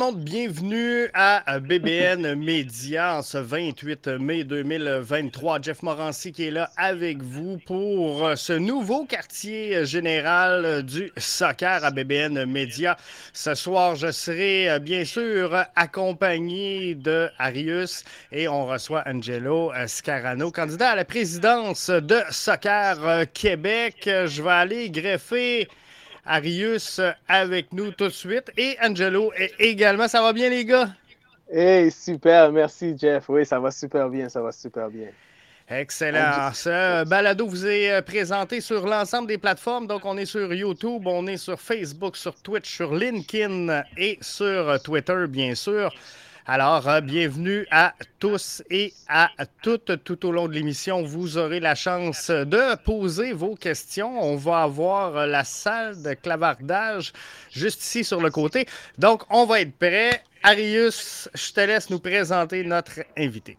Monde, bienvenue à BBN Média en ce 28 mai 2023. Jeff Morancy qui est là avec vous pour ce nouveau quartier général du soccer à BBN Média. Ce soir, je serai bien sûr accompagné de Arius et on reçoit Angelo Scarano, candidat à la présidence de Soccer Québec. Je vais aller greffer Arius avec nous tout de suite et Angelo également. Ça va bien, les gars? Hey, super, merci Jeff. Oui, ça va super bien, ça va super bien. Excellent. Ce balado vous est euh, présenté sur l'ensemble des plateformes. Donc, on est sur YouTube, on est sur Facebook, sur Twitch, sur LinkedIn et sur Twitter, bien sûr. Alors, euh, bienvenue à tous et à toutes tout au long de l'émission. Vous aurez la chance de poser vos questions. On va avoir la salle de clavardage juste ici sur le côté. Donc, on va être prêt. Arius, je te laisse nous présenter notre invité.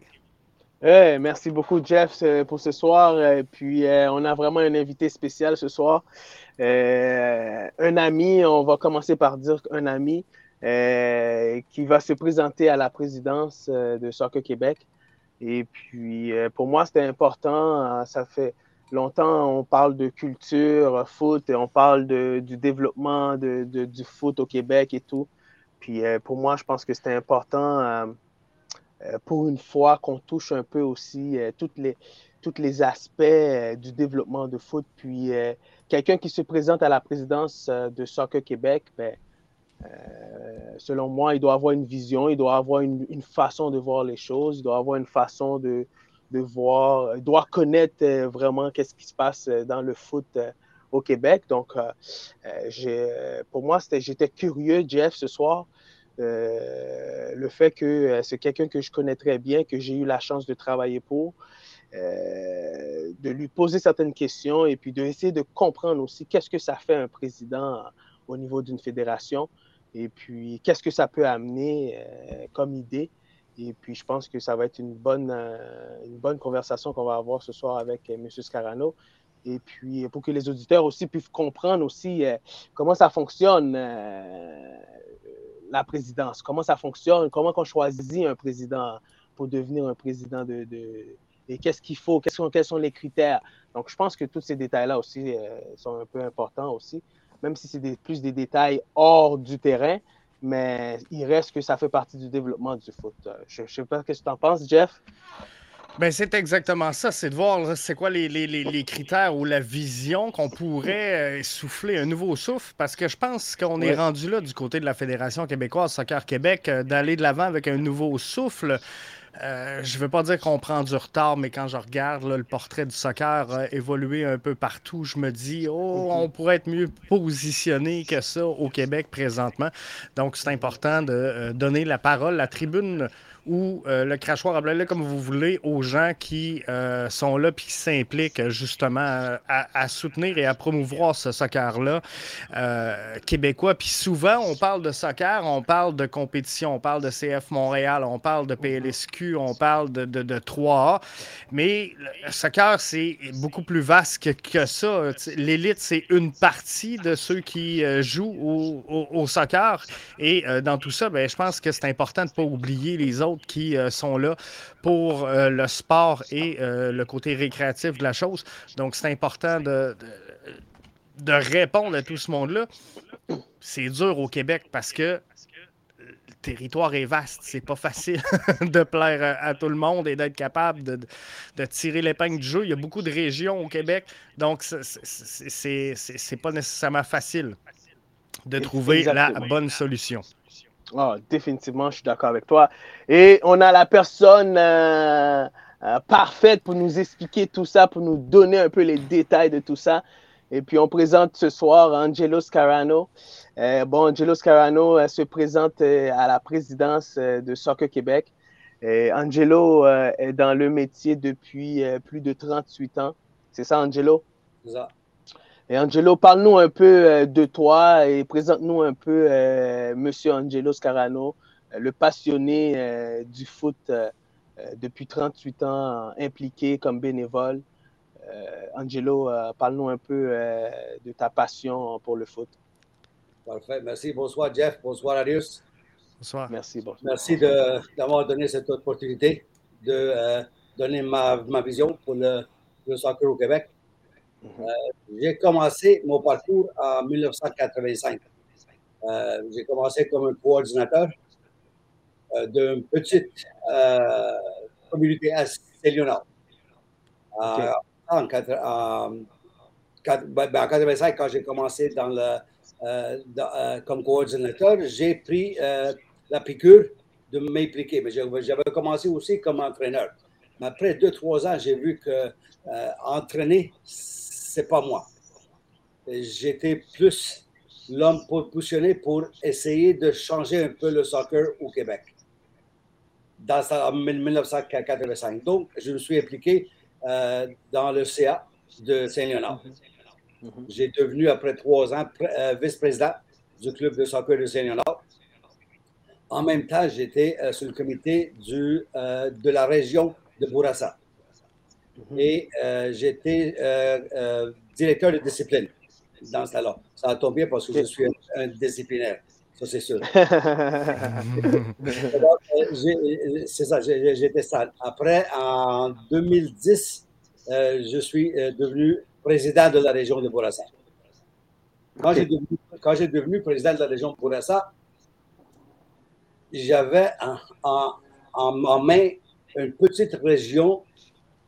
merci beaucoup, Jeff, pour ce soir. Puis, euh, on a vraiment un invité spécial ce soir. Euh, un ami, on va commencer par dire un ami. Euh, qui va se présenter à la présidence euh, de Soccer Québec. Et puis, euh, pour moi, c'était important. Ça fait longtemps, on parle de culture, foot, et on parle de, du développement de, du foot au Québec et tout. Puis, pour moi, je pense que c'était important pour une fois qu'on touche un peu aussi toutes les, tous les aspects du développement de foot. Puis, quelqu'un qui se présente à la présidence de Soccer Québec, ben, selon moi, il doit avoir une vision, il doit avoir une, façon de voir les choses, il doit avoir une façon de, de voir, il doit connaître euh, vraiment qu'est-ce qui se passe euh, dans le foot au Québec. Donc, pour moi, j'étais curieux, Jeff, ce soir. le fait que c'est quelqu'un que je connais très bien, que j'ai eu la chance de travailler pour, de lui poser certaines questions et puis d'essayer de comprendre aussi qu'est-ce que ça fait un président au niveau d'une fédération. Et puis, qu'est-ce que ça peut amener euh, comme idée? Et puis, je pense que ça va être une bonne, euh, une bonne conversation qu'on va avoir ce soir avec euh, M. Scarano. Et puis, pour que les auditeurs aussi puissent comprendre aussi comment ça fonctionne, la présidence, comment ça fonctionne, comment on choisit un président pour devenir un président de, et qu'est-ce qu'il faut, quels sont les critères? Donc, je pense que tous ces détails-là aussi sont un peu importants aussi même si c'est plus des détails hors du terrain, mais il reste que ça fait partie du développement du foot. Euh, je ne sais pas ce que tu en penses, Jeff. Ben, c'est exactement ça. C'est de voir c'est quoi les, les, les, critères ou la vision qu'on pourrait euh, souffler un nouveau souffle. Parce que je pense qu'on est rendu là du côté de la Fédération québécoise Soccer Québec, euh, d'aller de l'avant avec un nouveau souffle. Euh, je ne veux pas dire qu'on prend du retard, mais quand je regarde le portrait du soccer euh, évoluer un peu partout, je me dis, oh, on pourrait être mieux positionné que ça au Québec présentement. Donc, c'est important de euh, donner la parole, la tribune ou euh, le crachoir, appelez-le comme vous voulez, aux gens qui euh, sont là et qui s'impliquent justement à, soutenir et à promouvoir ce soccer-là euh, québécois. Puis souvent, on parle de soccer, on parle de compétition, on parle de CF Montréal, on parle de PLSQ, on parle de, de, 3A. Mais le soccer, c'est beaucoup plus vaste que, ça. L'élite, c'est une partie de ceux qui jouent au, au, soccer. Et dans tout ça, ben, je pense que c'est important de ne pas oublier les autres qui euh, sont là pour euh, le sport et euh, le côté récréatif de la chose. Donc, c'est important de, de, répondre à tout ce monde-là. C'est dur au Québec parce que le territoire est vaste. C'est pas facile de plaire à, tout le monde et d'être capable de, de tirer l'épingle du jeu. Il y a beaucoup de régions au Québec, donc c'est pas nécessairement facile de trouver la bonne solution. Oh, définitivement, je suis d'accord avec toi. Et on a la personne euh, euh, parfaite pour nous expliquer tout ça, pour nous donner un peu les détails de tout ça. Et puis, on présente ce soir Angelo Scarano. Euh, bon, Angelo Scarano se présente à la présidence de Soccer Québec. Et Angelo est dans le métier depuis plus de 38 ans. C'est ça, Angelo? C'est ça. Et Angelo, parle-nous un peu euh, de toi et présente-nous un peu euh, Monsieur Angelo Scarano, euh, le passionné du foot depuis 38 ans, impliqué comme bénévole. Angelo, parle-nous un peu de ta passion pour le foot. Parfait. Merci. Bonsoir, Jeff. Bonsoir, Arius. Bonsoir. Merci. Merci d'avoir donné cette opportunité de euh, donner ma, ma, vision pour le, le, soccer au Québec. Euh, j'ai commencé mon parcours en 1985. Euh, j'ai commencé comme un coordinateur euh, d'une petite communauté à Léonard. Okay. En, en, ben, en, 85, quand j'ai commencé dans le, dans, comme coordinateur, j'ai pris la piqûre de m'impliquer. Mais j'avais commencé aussi comme entraîneur. Mais après deux, trois ans, j'ai vu que entraîner, c'est pas moi. J'étais plus l'homme positionné pour essayer de changer un peu le soccer au Québec. Dans, en 1985. Donc, je me suis impliqué euh, dans le CA de Saint-Léonard. Mm -hmm. J'ai devenu, après trois ans, euh, vice-président du club de soccer de Saint-Léonard. En même temps, j'étais euh, sur le comité du, de la région de Bourassa. Mm-hmm. Et euh, j'étais euh, directeur de discipline dans ce là Ça a tombé parce que je suis un, un disciplinaire. Ça, c'est sûr. c'est ça, j'étais ça. Après, en 2010, je suis devenu président de la région de Bourassa. Quand j'ai devenu, devenu, président de la région de Bourassa, j'avais en, en, en, main une petite région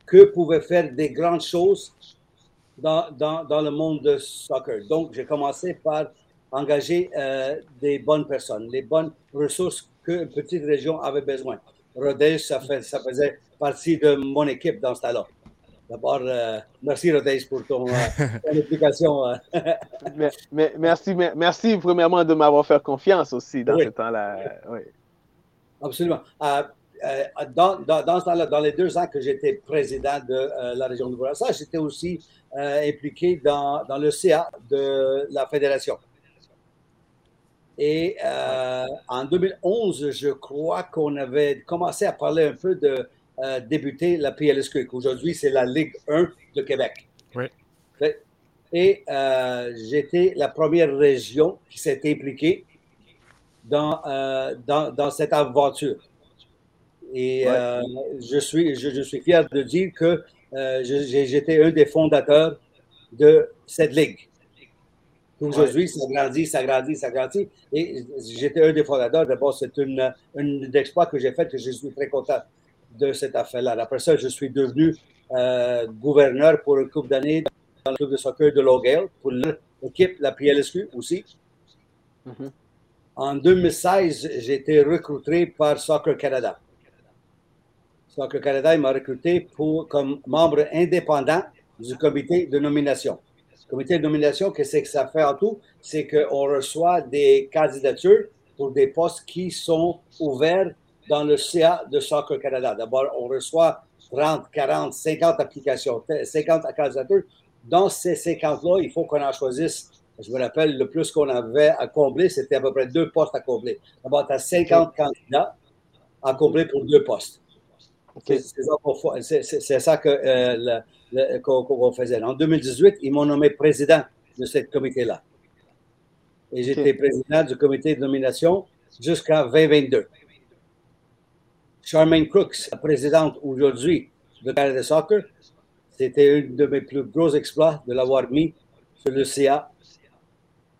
que pouvait faire des grandes choses dans, dans, dans le monde de soccer. Donc, j'ai commencé par engager euh, des bonnes personnes, les bonnes ressources qu'une petite région avait besoin. Rodez, ça, fait, ça faisait partie de mon équipe dans ce temps-là. D'abord, euh, merci Rodez pour ton, euh, ton implication. Euh. mais, mais, merci, merci premièrement de m'avoir fait confiance aussi dans oui. ce temps-là. Oui. Absolument. Euh, euh, dans, dans, dans, ce temps-là, dans les deux ans que j'étais président de euh, la région de Bourassa, j'étais aussi impliqué dans, le CA de la fédération. Et en 2011, je crois qu'on avait commencé à parler un peu de débuter la PLSQ, qu'aujourd'hui c'est la Ligue 1 de Québec. Oui. Et j'étais la première région qui s'est impliquée dans, euh, dans, dans, cette aventure. Et ouais. euh, je, suis, je, je, suis fier de dire que euh, j'étais un des fondateurs de cette ligue. Aujourd'hui, ouais. ça grandit, ça grandit, ça grandit. Et j'étais un des fondateurs. D'abord, c'est une, une exploit que j'ai fait que je suis très content de cette affaire-là. Après ça, je suis devenu euh, gouverneur pour une couple d'années dans le club de soccer de Logale pour l'équipe, la PLSQ aussi. Mm -hmm. En 2016, j'ai été recruté par Soccer Canada. Soccer Canada m'a recruté pour, comme membre indépendant du comité de nomination. Le comité de nomination, qu'est-ce que ça fait en tout? C'est qu'on reçoit des candidatures pour des postes qui sont ouverts dans le CA de Soccer Canada. D'abord, on reçoit 30, 40, 50 applications, 50 candidatures. Dans ces 50-là, il faut qu'on en choisisse je me rappelle, le plus qu'on avait à combler, c'était à peu près deux postes à combler. D'abord, tu as 50 candidats à combler pour deux postes. Okay. C'est ça qu'on euh, qu faisait. En 2018, ils m'ont nommé président de ce comité-là. Et j'étais okay. président du comité de nomination jusqu'à 2022. Charmaine Crooks, la présidente aujourd'hui de Canada Soccer, c'était un de mes plus gros exploits de l'avoir mis sur le CA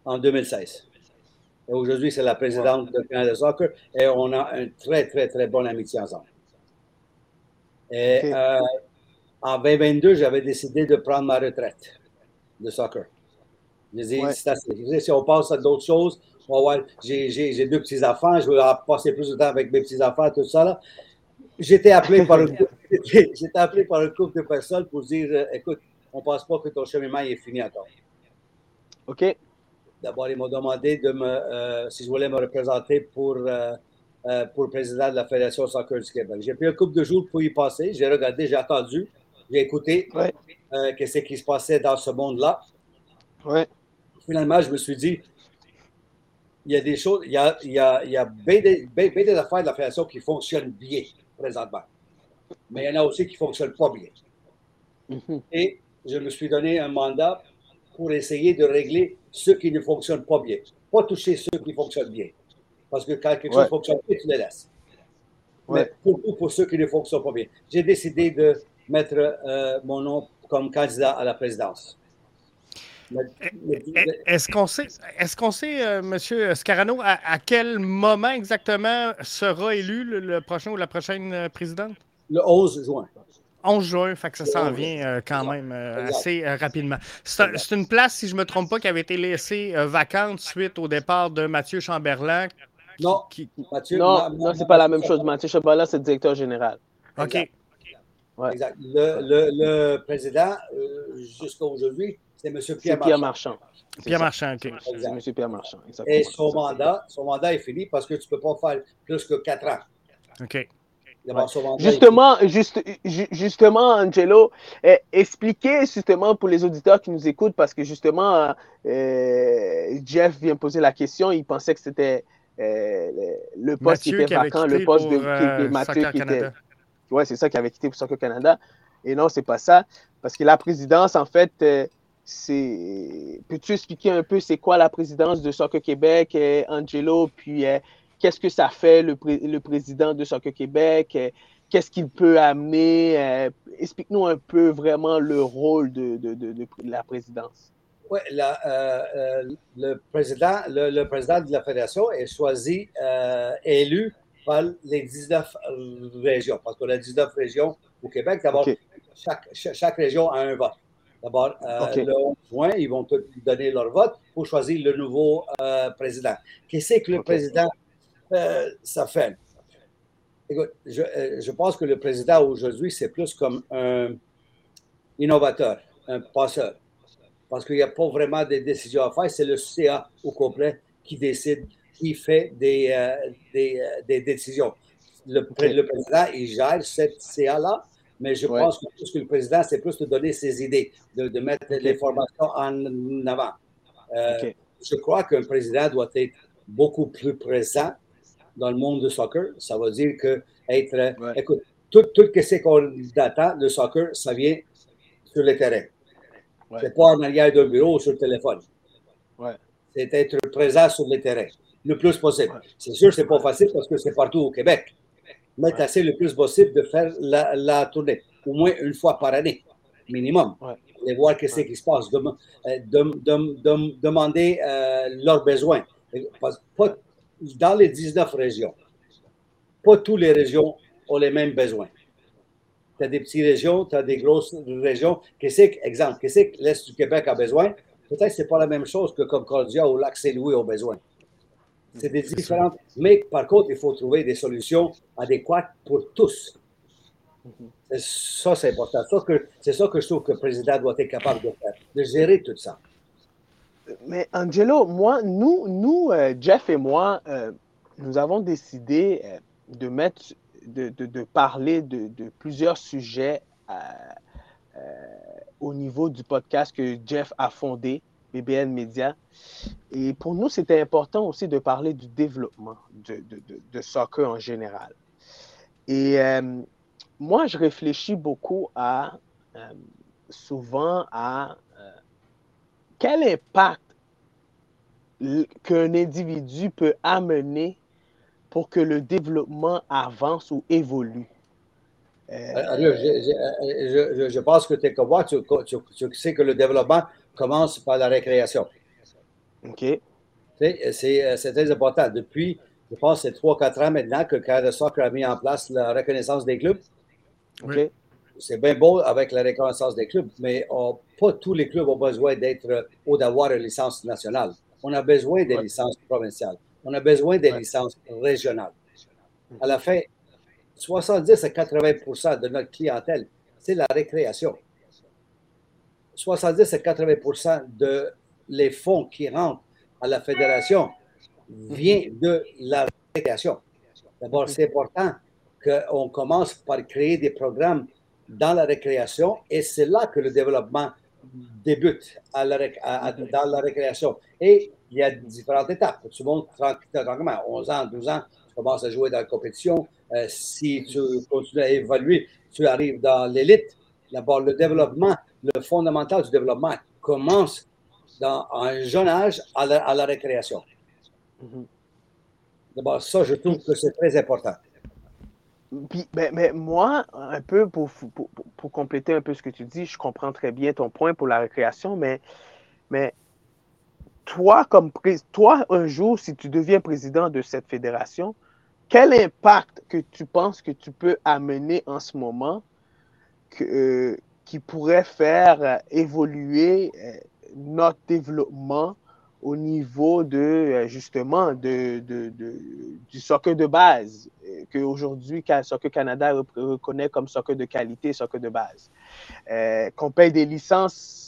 en 2016. Et aujourd'hui, c'est la présidente de Canada Soccer et on a une très, très, très bonne amitié ensemble. Et okay. euh, en 2022, j'avais décidé de prendre ma retraite de soccer. Je dis, ouais. si on passe à d'autres choses, j'ai deux petits-enfants, je veux passer plus de temps avec mes petits-enfants, tout ça. Là. J'étais appelé par une j'étais appelé par un couple de personnes pour dire, euh, écoute, on ne pense pas que ton cheminement est fini encore. OK. D'abord, ils m'ont demandé de me, euh, si je voulais me représenter pour, euh, euh, pour le président de la Fédération Soccer du Québec. J'ai pris un couple de jours pour y passer. J'ai regardé, j'ai attendu, j'ai écouté ouais. qu'est-ce qui se passait dans ce monde-là. Ouais. Finalement, je me suis dit, il y a des choses, il y a, il y a, il y a bien, des, bien, bien des affaires de la Fédération qui fonctionnent bien présentement. Mais il y en a aussi qui ne fonctionnent pas bien. Mm -hmm. Et je me suis donné un mandat pour essayer de régler ceux qui ne fonctionnent pas bien. Pas toucher ceux qui fonctionnent bien. Parce que quand quelque chose fonctionne bien, tu le laisses. Mais pour, pour ceux qui ne fonctionnent pas bien, j'ai décidé de mettre euh, mon nom comme candidat à la présidence. Est-ce qu'on sait, est-ce qu'on sait, euh, M. Scarano, à, quel moment exactement sera élu le, prochain ou la prochaine euh, présidente? Le 11 juin. 11 juin, fait que ça s'en vient quand même assez rapidement. C'est, une place, si je ne me trompe pas, qui avait été laissée vacante suite au départ de Mathieu Chamberlain. Non, Mathieu, non, non c'est pas la même chose. Mathieu Chamberlain, c'est le directeur général. OK. Exact. Le, président, euh, jusqu'à aujourd'hui, c'est M. Pierre, Pierre Marchand. Pierre Marchand, OK. C'est M. Pierre Marchand. Et son mandat, son mandat est fini parce que tu ne peux pas faire plus que quatre ans. OK. Justement, juste, justement, Angelo, eh, expliquez justement pour les auditeurs qui nous écoutent, parce que justement, euh, Jeff vient poser la question, il pensait que c'était euh, le poste qui était vacant, le poste de, de Mathieu qui était ouais, c'est ça qui avait quitté pour Soccer Canada. Et non, c'est pas ça. Parce que la présidence, en fait, euh, c'est. Peux-tu expliquer un peu c'est quoi la présidence de Soccer Québec, euh, Angelo, puis euh, qu'est-ce que ça fait le, le, président de Soccer Québec? Qu'est-ce qu'il peut amener? Explique-nous un peu vraiment le rôle de, de, de, la présidence. Oui, le, président, le, président de la fédération est choisi, élu par les 19 régions. Parce qu'on a 19 régions au Québec. D'abord, chaque, chaque, région a un vote. D'abord, euh, le 11 juin, ils vont donner leur vote pour choisir le nouveau euh, président. Qu'est-ce que le président, euh, ça fait? Écoute, je, je, pense que le président aujourd'hui, c'est plus comme un innovateur, un passeur. Parce qu'il n'y a pas vraiment de décisions à faire, c'est le CA au complet qui décide qui fait des, euh, des, euh, des, décisions. Le, le, président, il gère cette CA-là, mais je pense que, que le président, c'est plus de donner ses idées, de, de mettre les formations en avant. Euh, je crois qu'un président doit être beaucoup plus présent dans le monde du soccer. Ça veut dire que être. Écoute, tout, tout ce qu'on attend de soccer, ça vient sur le terrain. C'est pas en arrière d'un bureau ou sur le téléphone? C'est être présent sur le terrain le plus possible. C'est sûr, c'est pas facile parce que c'est partout au Québec. Mais c'est le plus possible de faire la, tournée, au moins une fois par année, minimum. Et voir ce qui se passe, euh, demander euh, leurs besoins. dans les 19 régions, pas toutes les régions ont les mêmes besoins. Tu as des petites régions, tu as des grosses régions. Qu'est-ce que, exemple, qu'est-ce que l'Est du Québec a besoin? Peut-être que ce n'est pas la même chose que comme Cordia ou Lac-Saint-Louis ont besoin. C'est des différentes. Mais par contre, il faut trouver des solutions adéquates pour tous. Ça, c'est important. C'est ça que je trouve que le président doit être capable de faire, de gérer tout ça. Mais Angelo, moi, nous, nous euh, Jeff et moi, euh, nous avons décidé euh, de mettre, de, parler de, plusieurs sujets au niveau du podcast que Jeff a fondé, BBN Media. Et pour nous, c'était important aussi de parler du développement de, soccer en général. Et euh, moi, je réfléchis beaucoup à, euh, souvent à euh, quel impact qu'un individu peut amener pour que le développement avance ou évolue. je, je, pense que tu es comme moi, tu, tu, sais que le développement commence par la récréation. OK. C'est très important. Depuis, je pense, c'est 3-4 ans maintenant que Canada Soccer a mis en place la reconnaissance des clubs. OK. C'est bien beau avec la reconnaissance des clubs, mais pas tous les clubs ont besoin d'être ou d'avoir une licence nationale. On a besoin des licences provinciales. On a besoin des licences régionales. À la fin, 70 à 80% de notre clientèle, c'est la récréation. 70 à 80% de les fonds qui rentrent à la fédération viennent de la récréation. D'abord, c'est important qu'on commence par créer des programmes dans la récréation et c'est là que le développement débute à dans la récréation. Et il y a différentes étapes. Tu montes tranquillement, 11 ans, 12 ans, tu commences à jouer dans la compétition. Euh, si tu continues à évoluer, tu arrives dans l'élite. D'abord, le développement le fondamental du développement commence dans un jeune âge à la, récréation. Mhm. D'abord, ça, je trouve que c'est très important. Ben, mais, moi, un peu pour, pour, compléter un peu ce que tu dis, je comprends très bien ton point pour la récréation, mais, mais toi, comme toi, un jour, si tu deviens président de cette fédération, quel impact que tu penses que tu peux amener en ce moment euh, qui pourrait faire euh, évoluer euh, notre développement au niveau de justement de, du soccer de base qu'aujourd'hui Soccer Canada reconnaît comme soccer de qualité, soccer de base. qu'on paye des licences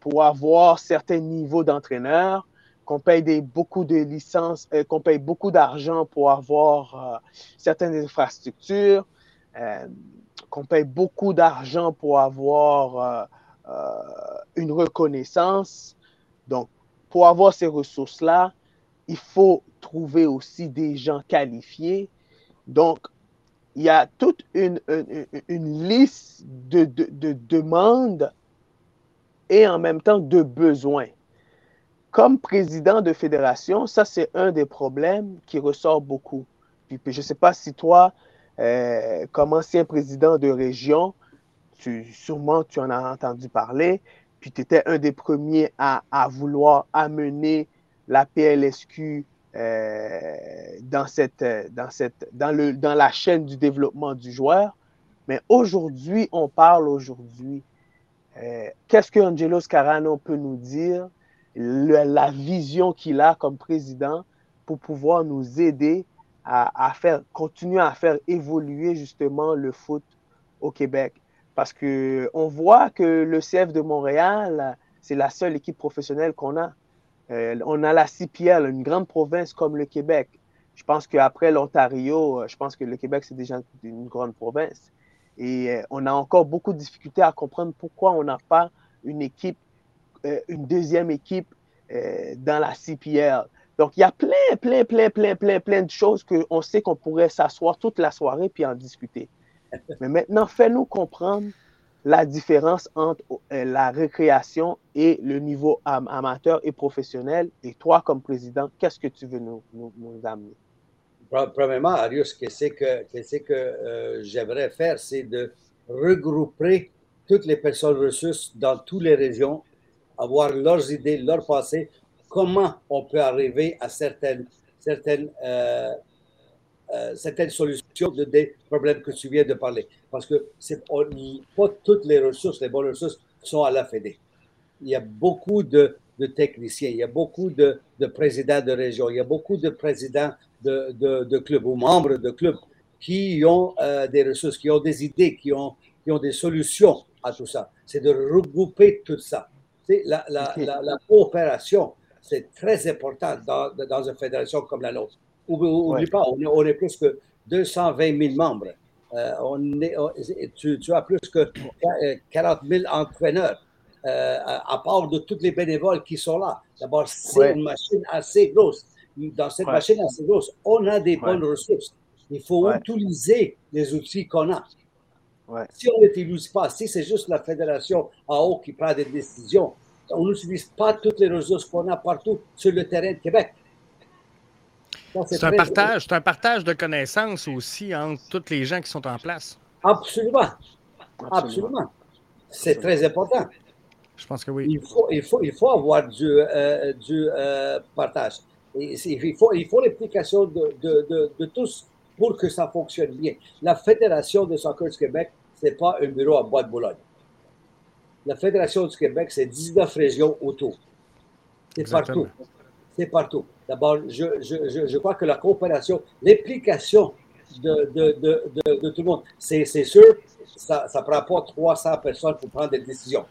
pour avoir certains niveaux d'entraîneurs, qu'on paye beaucoup de licences, euh, qu'on paye beaucoup d'argent pour avoir euh, certaines infrastructures, euh, qu'on paye beaucoup d'argent pour avoir une reconnaissance. Donc, pour avoir ces ressources-là, il faut trouver aussi des gens qualifiés. Donc, il y a toute une, liste de demandes et en même temps de besoins comme président de fédération, ça, c'est un des problèmes qui ressort beaucoup. Puis, je ne sais pas si toi, euh, comme ancien président de région, tu, sûrement tu en as entendu parler, puis tu étais un des premiers à, vouloir amener la PLSQ euh, dans, cette, dans, cette, dans, le, dans la chaîne du développement du joueur. Mais aujourd'hui, on parle aujourd'hui. Euh, qu'est-ce que Angelo Scarano peut nous dire la vision qu'il a comme président pour pouvoir nous aider à, faire, continuer à faire évoluer justement le foot au Québec? Parce qu'on voit que le CF de Montréal, c'est la seule équipe professionnelle qu'on a. Euh, on a la CPL, une grande province comme le Québec. Je pense qu'après l'Ontario, je pense que le Québec, c'est déjà une grande province. Et euh, on a encore beaucoup de difficultés à comprendre pourquoi on n'a pas une équipe euh, une deuxième équipe euh, dans la CPL. Donc, il y a plein, plein, plein, plein, plein, plein de choses qu'on sait qu'on pourrait s'asseoir toute la soirée puis en discuter. Mais maintenant, fais-nous comprendre la différence entre la récréation et le niveau amateur et professionnel. Et toi, comme président, qu'est-ce que tu veux nous, nous, amener? Premièrement, Arius, ce que, que, que j'aimerais faire, c'est de regrouper toutes les personnes ressources dans toutes les régions avoir leurs idées, leur passé, comment on peut arriver à certaines, certaines, euh, euh, certaines solutions de, des problèmes que tu viens de parler. Parce que c'est pas toutes les ressources, les bonnes ressources sont à la Fédé. Il y a beaucoup de, de techniciens, il y a beaucoup de, de, présidents de région, il y a beaucoup de présidents de, de clubs ou membres de clubs qui ont euh, des ressources, qui ont des idées, qui ont, qui ont des solutions à tout ça. C'est de regrouper tout ça. La, la, la, coopération, c'est très important dans, dans, une fédération comme la nôtre. N'oublie pas, on est, plus que 220 000 membres. Euh, on est, tu, tu, as plus que 40 000 entraîneurs, euh, à part de tous les bénévoles qui sont là. D'abord, c'est une machine assez grosse. Dans cette machine assez grosse, on a des bonnes ressources. Il faut utiliser les outils qu'on a. Si on n'utilise pas, si c'est juste la fédération en haut qui prend des décisions, on n'utilise pas toutes les ressources qu'on a partout sur le terrain de Québec. C'est un, partage, un partage de connaissances aussi entre tous les gens qui sont en place. Absolument. Absolument. C'est très important. Je pense que oui. Il faut, il faut, il faut avoir du, euh, du euh, partage. il faut, il faut l'implication de, de, de, tous pour que ça fonctionne bien. La Fédération de soccer du Québec, ce n'est pas un bureau à Bois-de-Boulogne la Fédération du Québec, c'est 19 régions autour. C'est partout. C'est partout. D'abord, je, je, je, crois que la coopération, l'implication de, de, de, de, tout le monde, c'est sûr, ça ne prend pas 300 personnes pour prendre des décisions.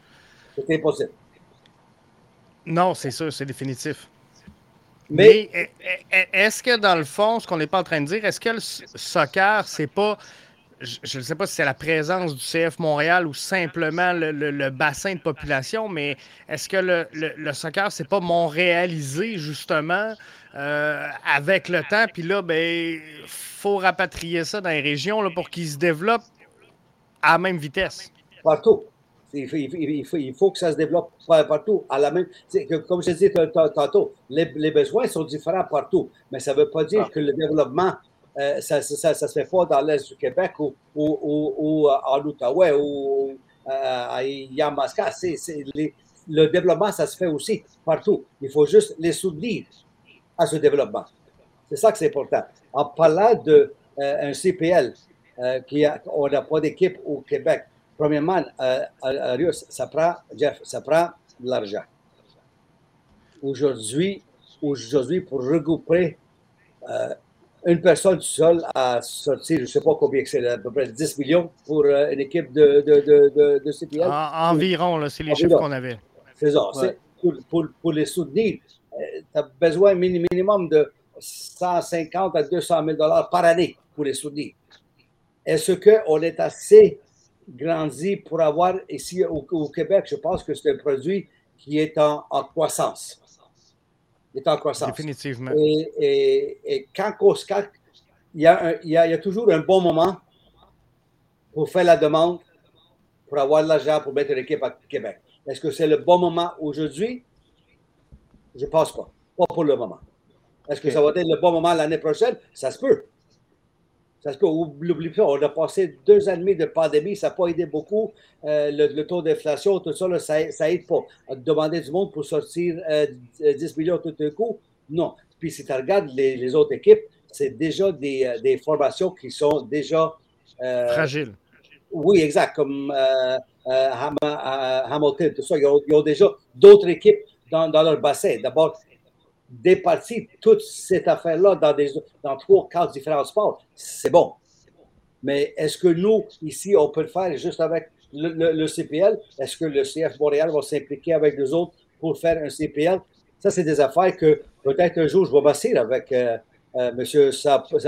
C'est impossible. Non, c'est sûr, c'est définitif. Mais, est-ce que dans le fond, ce qu'on n'est pas en train de dire, est-ce que le soccer, c'est pas je ne sais pas si c'est la présence du CF Montréal ou simplement le, bassin de population, mais est-ce que le, le soccer, c'est pas montréalisé justement euh, avec le temps? Puis là, ben, faut rapatrier ça dans les régions là, pour qu'ils se développent à la même vitesse. Partout. Il faut, que ça se développe partout. À la même, comme je disais tantôt, les, besoins sont différents partout, mais ça ne veut pas dire ah. que le développement, euh, ça ne se fait pas dans l'Est du Québec ou, ou, en Outaouais ou à Yamaska. le développement, ça se fait aussi partout. Il faut juste les soutenir à ce développement. C'est ça que c'est important. En parlant d'un euh, CPL, euh, qui a, on n'a pas d'équipe au Québec, premièrement, euh, ça prend, Jeff, ça prend de l'argent. Aujourd'hui, aujourd'hui, pour regrouper euh, une personne seule à sortir, je ne sais pas combien c'est, à peu près 10 millions pour une équipe de, de, de, CPL. environ, c'est les chiffres qu'on avait. C'est ça. Pour, pour, pour, les soutenir, tu as besoin minimum de 150 à 200 000 dollars par année pour les soutenir. Est-ce qu'on est assez grandi pour avoir ici au, Québec, je pense que c'est un produit qui est en, croissance. Il est en croissance. Définitivement. Et, quand, il, y a il, y a, toujours un bon moment pour faire la demande, pour avoir l'argent pour mettre l'équipe à Québec. Est-ce que c'est le bon moment aujourd'hui? Je ne pense pas. Pas pour le moment. Est-ce que ça va être le bon moment l'année prochaine? Ça se peut. Ça se peut. Oublie pas, on a passé deux ans et demi de pandémie, ça n'a pas aidé beaucoup. Euh, le, taux d'inflation, tout ça, ça n'aide pas. Demander du monde pour sortir 10 euh, millions tout d'un coup, non. Puis si tu regardes les, autres équipes, c'est déjà des, euh, formations qui sont déjà. Fragiles. Oui, exact, comme Hamilton, tout ça. Ils ont, déjà d'autres équipes dans, dans leur bassin. D'abord, départir toute cette affaire-là dans, des, dans trois, quatre différents sports, c'est bon. Mais est-ce que nous, ici, on peut le faire juste avec le, CPL? Est-ce que le CF Montréal va s'impliquer avec nous autres pour faire un CPL? Ça, c'est des affaires que peut-être un jour, je vais m'asseoir avec euh, euh, M.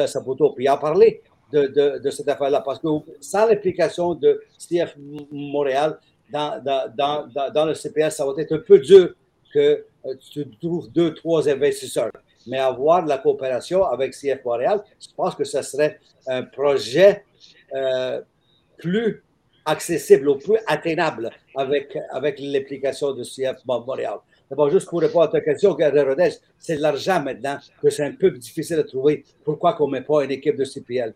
Saputo puis en parler de, de, cette affaire-là. Parce que sans l'implication de CF Montréal dans, dans, dans, dans, le CPL, ça va être un peu dur que tu trouves deux, trois investisseurs. Mais avoir la coopération avec CF Montréal, je pense que ce serait un projet euh, plus accessible ou plus atteignable avec, avec l'implication de CF Montréal. D'abord, juste pour répondre à ta question, c'est l'argent maintenant que c'est un peu difficile à trouver. Pourquoi qu'on ne met pas une équipe de CPL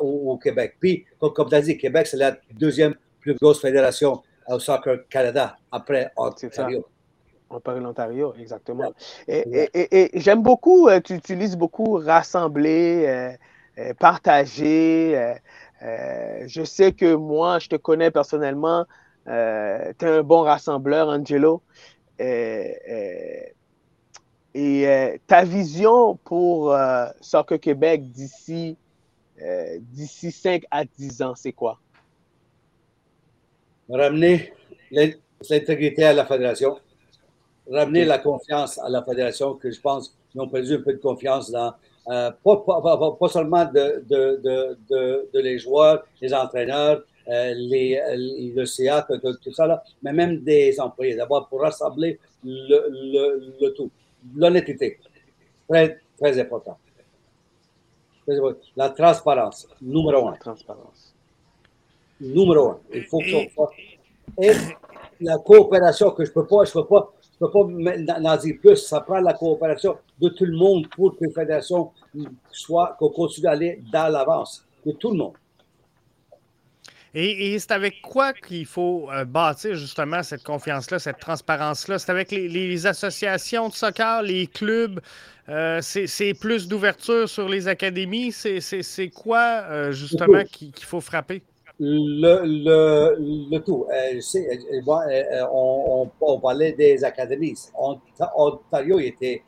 au, Québec? Puis, comme, tu as dit, Québec, c'est la deuxième plus grosse fédération au Soccer Canada après Ontario. On parle l'Ontario, exactement. Et, j'aime beaucoup, euh, tu utilises beaucoup rassembler, euh, euh, partager. je sais que moi, je te connais personnellement. tu es un bon rassembleur, Angelo. et ta vision pour Soccer Québec d'ici d'ici 5 à 10 ans, c'est quoi? Ramener l'intégrité à la fédération ramener la confiance à la fédération, que je pense qu'ils ont perdu un peu de confiance dans, euh, pas, seulement de, de, de, les joueurs, les entraîneurs, euh, les, le CA, tout, ça, là, mais même des employés. D'abord, pour rassembler le, le, tout. L'honnêteté, très, très important. La transparence, numéro un. transparence. Numéro un. Il faut que Et la coopération que je ne peux pas, je peux pas ne peux pas en dire plus. Ça prend la coopération de tout le monde pour que la fédération soit, qu'on continue d'aller dans l'avance, de tout le monde. Et, c'est avec quoi qu'il faut euh, bâtir justement cette confiance-là, cette transparence-là? C'est avec les, associations de soccer, les clubs? Euh, c'est plus d'ouverture sur les académies? C'est quoi euh, justement qu'il faut frapper? Le, le, tout. Euh, euh, euh, on, parlait des académies. Ontario était,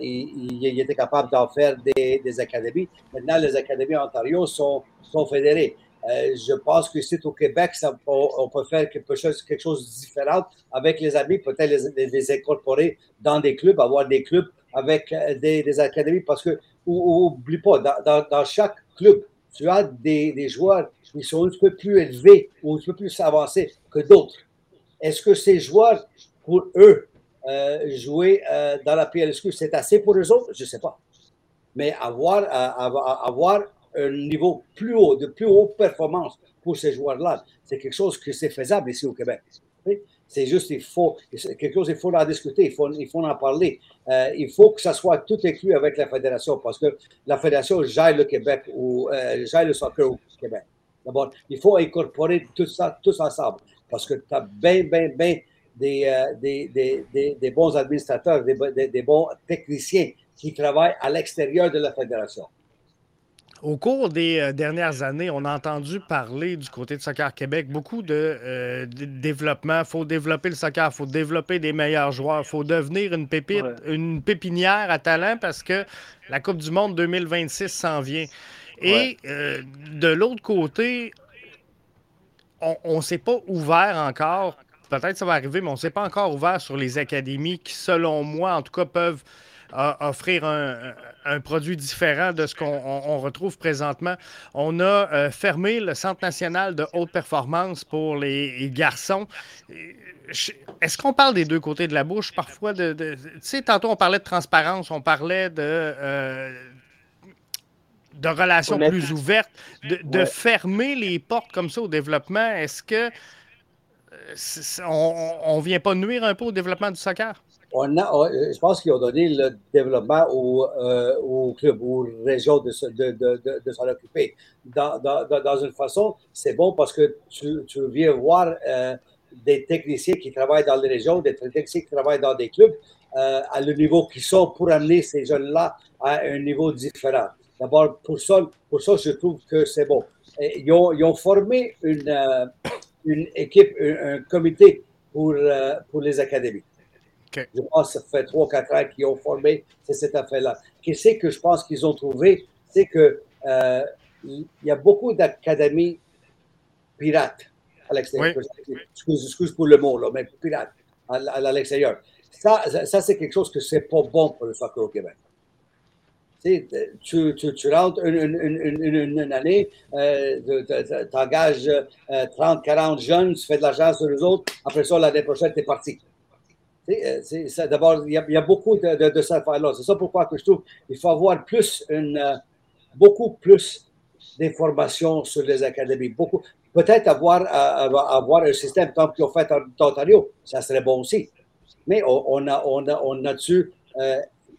il, était capable d'en faire des, des, académies. Maintenant, les académies Ontario sont, sont fédérées. je pense que c'est au Québec, ça, on, peut faire quelque chose, quelque chose de différent avec les amis, peut-être les, incorporer dans des clubs, avoir des clubs avec des, académies, parce que, oublie pas, dans, dans, dans chaque club, tu as des, des, joueurs qui sont un peu plus élevés ou un peu plus avancés que d'autres. Est-ce que ces joueurs, pour eux, euh, jouer euh, dans la PLSQ, c'est assez pour eux autres? Je ne sais pas. Mais avoir, euh, avoir, un niveau plus haut, de plus haute performance pour ces joueurs-là. C'est quelque chose que c'est faisable ici au Québec. C'est juste, il faut, quelque chose, il faut en discuter, il faut, il faut en parler. Il faut que ça soit tout inclus avec la fédération parce que la fédération gère le Québec ou gère le soccer au Québec. D'abord, il faut incorporer tout ça tous ensemble parce que tu as bien, bien, bien des, euh, des, des, des, bons administrateurs, des, bons techniciens qui travaillent à l'extérieur de la fédération. Au cours des euh, dernières années, on a entendu parler du côté de Soccer Québec beaucoup de, euh, développement. Il faut développer le soccer, il faut développer des meilleurs joueurs, il faut devenir une pépite, une pépinière à talent parce que la Coupe du Monde 2026 s'en vient. Et euh, de l'autre côté, on ne s'est pas ouvert encore. Peut-être ça va arriver, mais on ne s'est pas encore ouvert sur les académies qui, selon moi, en tout cas, peuvent offrir un, produit différent de ce qu'on retrouve présentement. On a euh, fermé le Centre national de haute performance pour les, garçons. Est-ce qu'on parle des deux côtés de la bouche parfois? De, tu sais, tantôt on parlait de transparence, on parlait de, euh, de relations plus ouvertes, de, fermer les portes comme ça au développement. Est-ce que euh, on ne vient pas nuire un peu au développement du soccer? on a, euh, je pense qu'ils ont donné le développement au, euh, au club, aux régions de, de, de, de s'en occuper. Dans, dans, dans, une façon, c'est bon parce que tu, tu viens voir euh, des techniciens qui travaillent dans les régions, des techniciens qui travaillent dans des clubs à le niveau qu'ils sont pour amener ces jeunes-là à un niveau différent. D'abord, pour ça, pour ça, je trouve que c'est bon. Ils ont, ils ont, formé une, une équipe, un, un comité pour, pour les académies. Je pense que ça fait trois, quatre ans qu'ils ont formé cette affaire-là. Qu'est-ce que je pense qu'ils ont trouvé? C'est que euh, il y a beaucoup d'académies pirates à l'extérieur. Excuse, pour le mot, là, mais pirates à, l'extérieur. Ça, ça, c'est quelque chose que c'est pas bon pour le soccer au Québec. Tu, tu, tu, rentres une, une, une, année, euh, tu engages 30, euh, 40 jeunes, tu fais de l'argent sur les autres, après ça, l'année prochaine, tu es parti. Euh, d'abord, il, y, a beaucoup de, de, de C'est ça pourquoi que je trouve qu'il faut avoir plus une, euh, beaucoup plus d'informations sur les académies. Beaucoup, peut-être avoir, euh, avoir un système comme qu'ils ont fait en Ontario, ça serait bon aussi. Mais on, a, on a, on a dû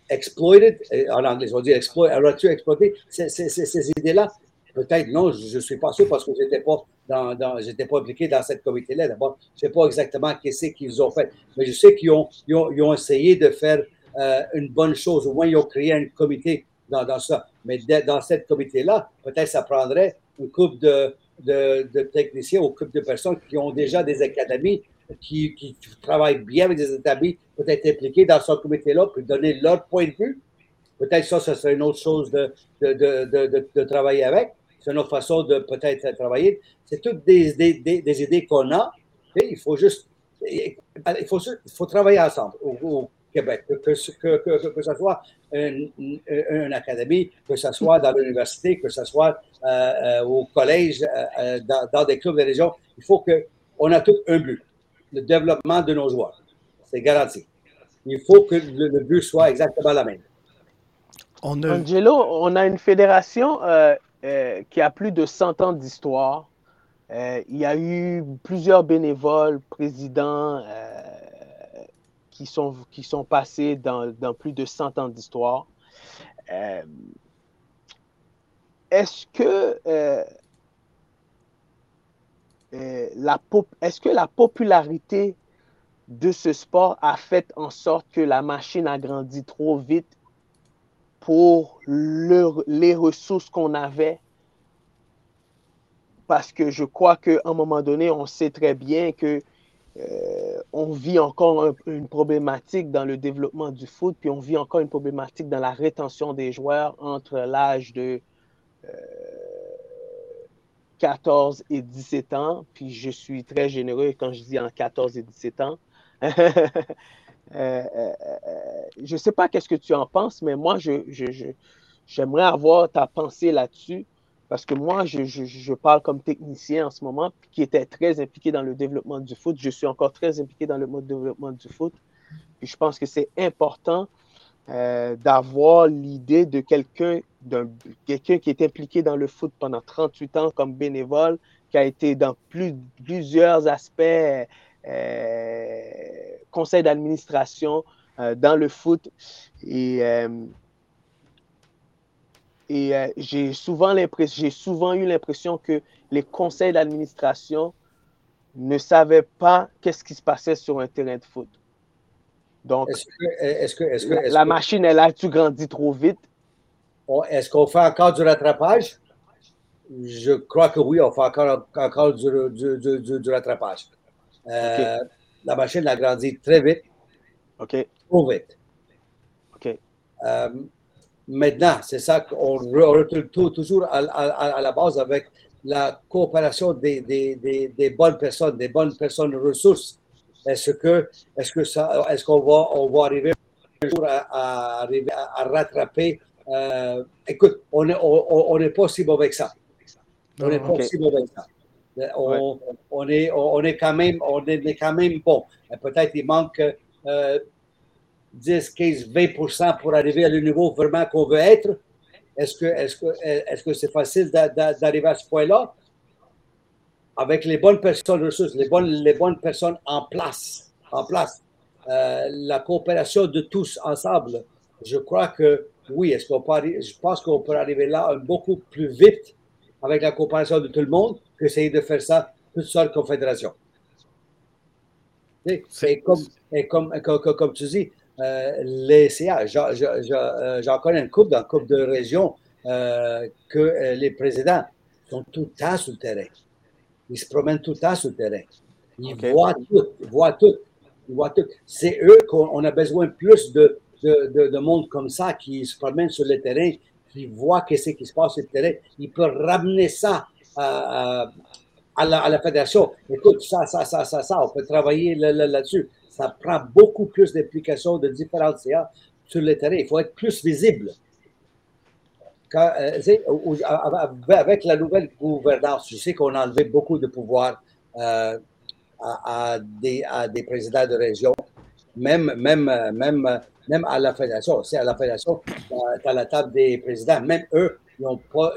exploited, en anglais on dit exploit, a-tu exploité? Ces, idées-là Peut-être non, je ne suis pas sûr parce que je n'étais pas, dans, pas impliqué dans cette comité-là. D'abord, je ne sais pas exactement qu'est-ce qu'ils ont fait, mais je sais qu'ils ont, ils ont, ils ont, essayé de faire euh, une bonne chose. Au moins, ils ont créé un comité dans, dans ça. Mais dans cette comité-là, peut-être ça prendrait une couple de, de, de, techniciens ou une couple de personnes qui ont déjà des académies, qui, qui travaillent bien avec des académies, peut-être impliqués dans ce comité-là, puis donner leur point de vue. Peut-être ça, ce serait une autre chose de, de, de, de travailler avec c'est une autre façon de peut-être travailler. C'est toutes des, des, des, idées qu'on a. il faut juste, il faut, il faut travailler ensemble au, Québec, que, que, que, que, ce soit une, une, académie, que ce soit dans l'université, que ce soit euh, euh, au collège, euh, dans, dans, des clubs de région. Il faut qu'on a tout un but, le développement de nos joueurs. C'est garanti. Il faut que le, but soit exactement la même. On a... Angelo, on a une fédération euh, qui a plus de 100 ans d'histoire. Euh, il y a eu plusieurs bénévoles, présidents euh, qui, sont, qui sont passés dans, dans plus de 100 ans d'histoire. Est-ce que, la est-ce que la popularité de ce sport a fait en sorte que la machine a grandi trop vite pour les ressources qu'on avait? Parce que je crois qu'à un moment donné, on sait très bien que euh, on vit encore une problématique dans le développement du foot, puis on vit encore une problématique dans la rétention des joueurs entre l'âge de 14 euh, et 17 ans. Puis je suis très généreux quand je dis en 14 et 17 ans. Euh, euh, euh, je ne sais pas qu'est-ce que tu en penses, mais moi, je, j'aimerais avoir ta pensée là-dessus. Parce que moi, je, parle comme technicien en ce moment, qui était très impliqué dans le développement du foot. Je suis encore très impliqué dans le mode développement du foot. Puis je pense que c'est important euh, d'avoir l'idée de quelqu'un quelqu'un qui est impliqué dans le foot pendant 38 ans comme bénévole, qui a été dans plus, plusieurs aspects euh, conseil d'administration euh, dans le foot. Et, j'ai souvent, souvent eu l'impression que les conseils d'administration ne savaient pas qu'est-ce qui se passait sur un terrain de foot. Donc, est-ce que, la, machine, elle a tu grandi trop vite? Est-ce qu'on fait encore du rattrapage? Je crois que oui, on fait encore, encore du, du, du, rattrapage. Euh, la machine a grandi très vite. OK. Trop vite. OK. Euh, maintenant, c'est ça qu'on retrouve toujours à, à, la base avec la coopération des, des, des, bonnes personnes, des bonnes personnes ressources est-ce que, est-ce que ça, est-ce qu'on va, on va arriver un jour à, arriver à, rattraper euh, Écoute, on n'est on, on pas si mauvais que ça. On n'est pas si mauvais que ça. On, on, est, on, est quand même, on est quand même bon. Peut-être il manque 10, 15, 20% pour arriver à le niveau vraiment qu'on veut être. Est-ce que est-ce que est-ce que c'est facile d'arriver à ce point-là? Avec les bonnes personnes ressources, les bonnes, les bonnes personnes en place, en place, euh, la coopération de tous ensemble, je crois que oui, est-ce qu'on peut, je pense qu'on peut arriver là beaucoup plus vite avec la coopération de tout le monde qu'essayer de faire ça toute seule comme fédération. Et, comme, et comme, comme, comme, tu dis, euh, les CA, euh, j'en connais une couple dans une couple de régions euh, que les présidents sont tout le temps sur le terrain. Ils se promènent tout le temps sur le terrain. Ils voient tout. Ils voient tout. Ils voient tout. C'est eux qu'on a besoin plus de, de, de, monde comme ça qui se promènent sur le terrain, qui voient ce qui se passe sur le terrain. Ils peuvent ramener ça à, à, la, à la, fédération. Écoute, ça, ça, ça, ça, ça, on peut travailler là-dessus. Ça prend beaucoup plus d'implication de différentes CA sur le terrain. Il faut être plus visible. Euh, avec la nouvelle gouvernance, je sais qu'on a enlevé beaucoup de pouvoir euh, à, des, présidents de région, même, même, même, même à la fédération. C'est à la fédération, à la table des présidents, même eux, ils n'ont pas,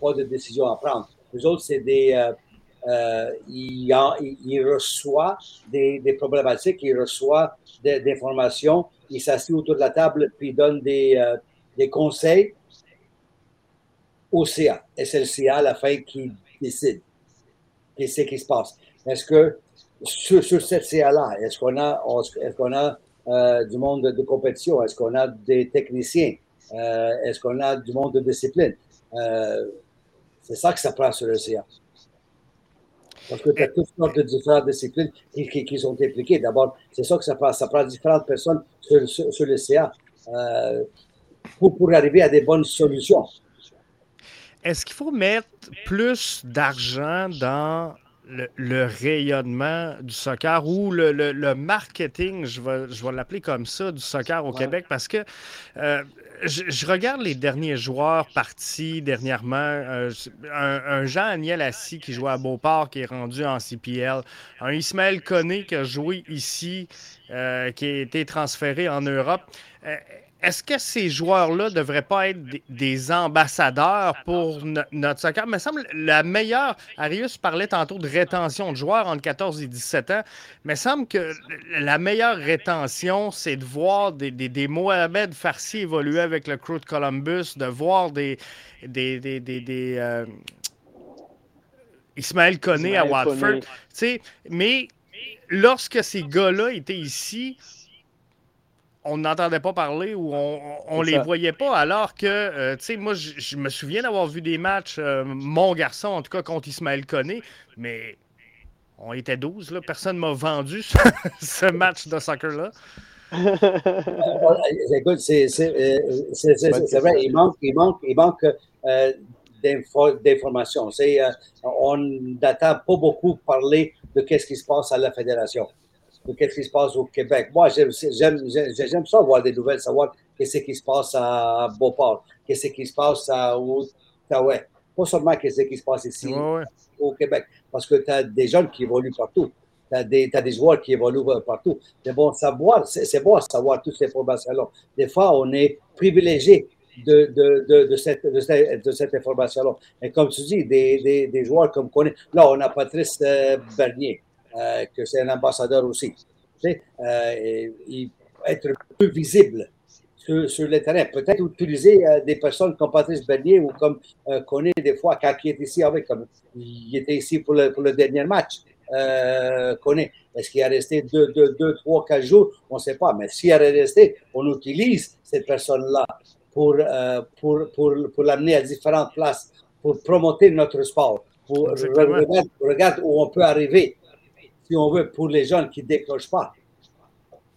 pas, de décision à prendre. Les autres, c'est des. Euh, ils, ils, reçoivent des, des, problématiques, ils reçoivent des, informations, ils s'assient autour de la table, puis ils donnent des, des conseils au CA. Et c'est le CA à la fin qui décide. Qu'est-ce qui se passe? Est-ce que sur, sur cette CA-là, est-ce qu'on a, est qu'on a euh, du monde de, compétition? Est-ce qu'on a des techniciens? Euh, est-ce qu'on a du monde de discipline? Euh, c'est ça que ça prend sur le CA. Parce que tu as toutes sortes de différentes disciplines qui, sont impliquées. D'abord, c'est ça que ça prend. Ça prend différentes personnes sur, le CA pour arriver à des bonnes solutions. Est-ce qu'il faut mettre plus d'argent dans le, rayonnement du soccer ou le, marketing, je vais, je vais l'appeler comme ça, du soccer au Québec? Parce que euh, je, regarde les derniers joueurs partis dernièrement. Euh, un, Jean-Aniel Assis qui jouait à Beauport, qui est rendu en CPL. Un Ismaël Koné qui a joué ici, euh, qui a été transféré en Europe est-ce que ces joueurs-là ne devraient pas être des, ambassadeurs pour notre soccer? Il me semble la meilleure, Arius parlait tantôt de rétention de joueurs entre 14 et 17 ans, mais il me semble que la meilleure rétention, c'est de voir des, des, Mohamed Farsi évoluer avec le crew de Columbus, de voir des, des, des euh, Ismaël Koné à Watford. Mais lorsque ces gars-là étaient ici, on n'entendait pas parler ou on, ne les voyait pas, alors que, euh, tu sais, moi, je me souviens d'avoir vu des matchs, euh, mon garçon, en tout cas, contre Ismaël Koné, mais on était 12, là. Personne m'a vendu ce, match de soccer-là. Écoute, c'est euh, vrai, il manque, il manque, il manque d'informations. on n'attend pas beaucoup parler de ce qui se passe à la fédération qu'est-ce qui se passe au Québec. Moi, j'aime ça voir des nouvelles, savoir qu'est-ce qui se passe à Beauport, qu'est-ce qui se passe à Outaouais. Pas seulement qu'est-ce qui se passe ici au Québec, parce que tu as des jeunes qui évoluent partout. tu as, des joueurs qui évoluent partout. C'est bon, savoir, c'est bon savoir toutes ces informations-là. Des fois, on est privilégié de, de, de, cette, de, cette, information-là. Et comme tu dis, des, des, des joueurs comme connaît. Là, on a Patrice euh, Bernier, euh, que c'est un ambassadeur aussi. Tu sais, euh, être plus visible sur, sur le terrain. Peut-être utiliser des personnes comme Patrice Bernier ou comme connaît des fois quand il est ici avec, comme il était ici pour le, pour le dernier match. Euh, connaît. Est-ce qu'il est resté deux, deux, deux, trois, quatre jours? On ne sait pas. Mais s'il est resté, on utilise cette personne-là pour, euh, pour, pour, pour l'amener à différentes places, pour promouvoir notre sport, pour regarder, où on peut arriver, si on veut, pour les jeunes qui ne décrochent pas.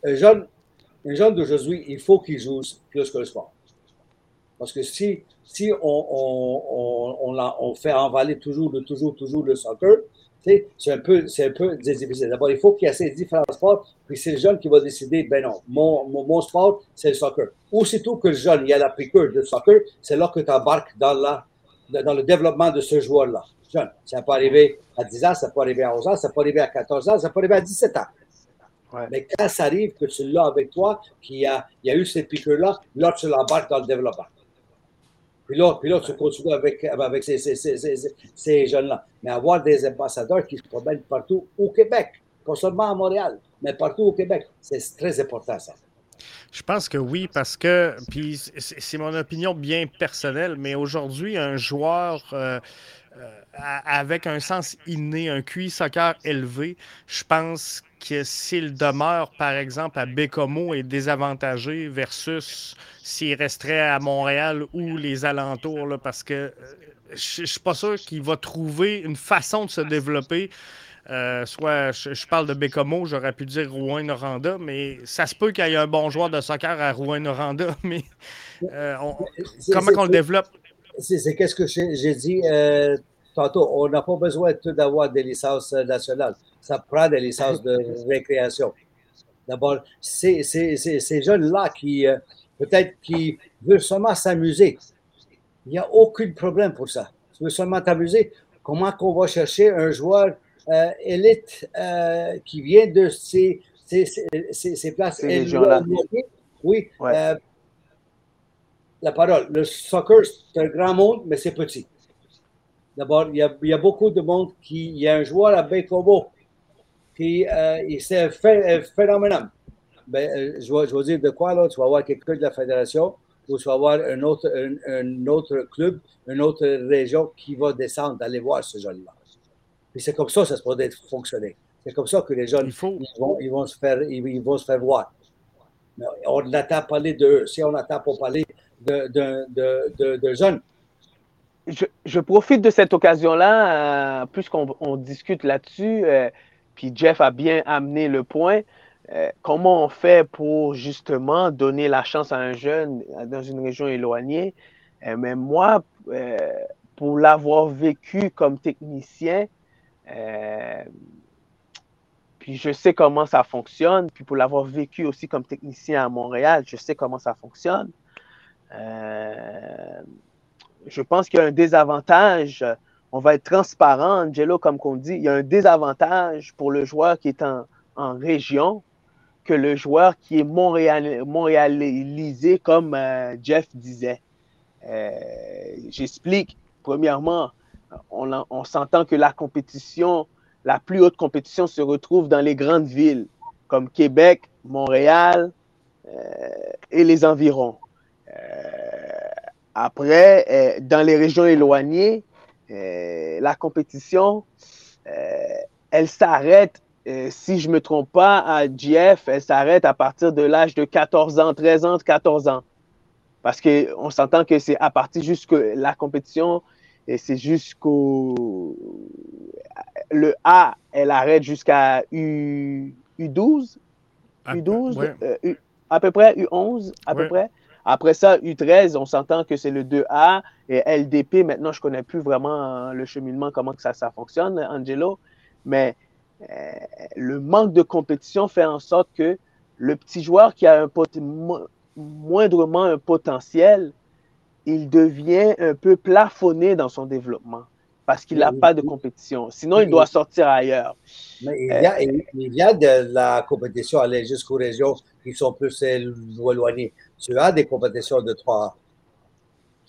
Un jeune, un jeune d'aujourd'hui, il faut qu'il joue plus que le sport. Parce que si, si on, on, fait envaler toujours, toujours, toujours le soccer, c'est un peu, c'est peu difficile. D'abord, il faut qu'il y ait ces différents sports, puis c'est le jeune qui va décider, ben non, mon, mon, sport, c'est le soccer. Aussitôt que le jeune, il a la piqûre de soccer, c'est là que tu embarques dans, la, dans le développement de ce joueur-là. Jeune. Ça peut arriver à 10 ans, ça peut arriver à 11 ans, ça peut arriver à 14 ans, ça peut arriver à 17 ans. Mais quand ça arrive que tu l'as avec toi, qu'il y a, il y a eu cette piqûre-là, là, tu l'embarques dans le développement. Puis là, puis là tu continues avec, avec ces, ces, ces, ces jeunes-là. Mais avoir des ambassadeurs qui se promènent partout au Québec, pas seulement à Montréal, mais partout au Québec, c'est très important ça. Je pense que oui, parce que, puis c'est mon opinion bien personnelle, mais aujourd'hui, un joueur euh, euh, avec un sens inné, un QI soccer élevé, je pense que s'il demeure, par exemple, à Bécomo est désavantagé versus s'il resterait à Montréal ou les alentours, là, parce que euh, je ne suis pas sûr qu'il va trouver une façon de se développer. Euh, soit je, parle de Bécomo, j'aurais pu dire Rouen-Noranda, mais ça se peut qu'il y ait un bon joueur de soccer à Rouen-Noranda, mais comment on le développe? C'est qu'est-ce que j'ai dit tantôt, on n'a pas besoin d'avoir des licences nationales. Ça prend des licences de récréation. D'abord, ces, ces, jeunes-là qui, euh, peut-être, qui veulent seulement s'amuser, il n'y a aucun problème pour ça. Tu veux seulement t'amuser? Comment qu'on va chercher un joueur euh, élite euh, qui vient de ces, ces, places Oui. la parole. Le soccer, c'est un grand monde, mais c'est petit. D'abord, il, y, a, beaucoup de monde qui. Il y a un joueur à Bécomo qui euh, c'est phénoménal. Ben, euh, je, vais, je vais dire de quoi là? Tu vas avoir quelqu'un de la fédération ou tu vas avoir un autre, un, autre club, une autre région qui va descendre, d'aller voir ce jeune-là. Puis c'est comme ça que ça se peut fonctionner. C'est comme ça que les jeunes ils vont, ils vont, se faire, ils, vont se faire voir. Mais on n'attend pas parler d'eux. Si on attend pour parler de, de, de, de jeunes, je, profite de cette occasion-là, euh, puisqu'on discute là-dessus, euh, puis Jeff a bien amené le point. Euh, comment on fait pour justement donner la chance à un jeune dans une région éloignée? mais moi, pour l'avoir vécu comme technicien, puis je sais comment ça fonctionne, puis pour l'avoir vécu aussi comme technicien à Montréal, je sais comment ça fonctionne je pense qu'il y a un désavantage. On va être transparent, Angelo, comme qu'on dit. Il y a un désavantage pour le joueur qui est en, région que le joueur qui est montréalisé, comme euh, Jeff disait. Euh, j'explique. Premièrement, on, s'entend que la compétition, la plus haute compétition se retrouve dans les grandes villes comme Québec, Montréal euh, et les environs. Après, euh, dans les régions éloignées, euh, la compétition, euh, elle s'arrête, si je ne me trompe pas, à GF, elle s'arrête à partir de l'âge de 14 ans, 13 ans, 14 ans. Parce qu'on s'entend que c'est à partir jusque la compétition, et c'est jusqu'au. Le A, elle arrête jusqu'à U, 12 U12, à peu près, U11, à peu près. Après ça, U13, on s'entend que c'est le 2A et LDP. Maintenant, je ne connais plus vraiment hein, le cheminement, comment que ça, ça fonctionne, Angelo. Mais euh, le manque de compétition fait en sorte que le petit joueur qui a un moindrement un potentiel, il devient un peu plafonné dans son développement. parce qu'il n'a pas de compétition. Sinon, il doit sortir ailleurs. Mais il y a, il y a de la compétition aller jusqu'aux régions qui sont plus éloignées. Tu as des compétitions de 3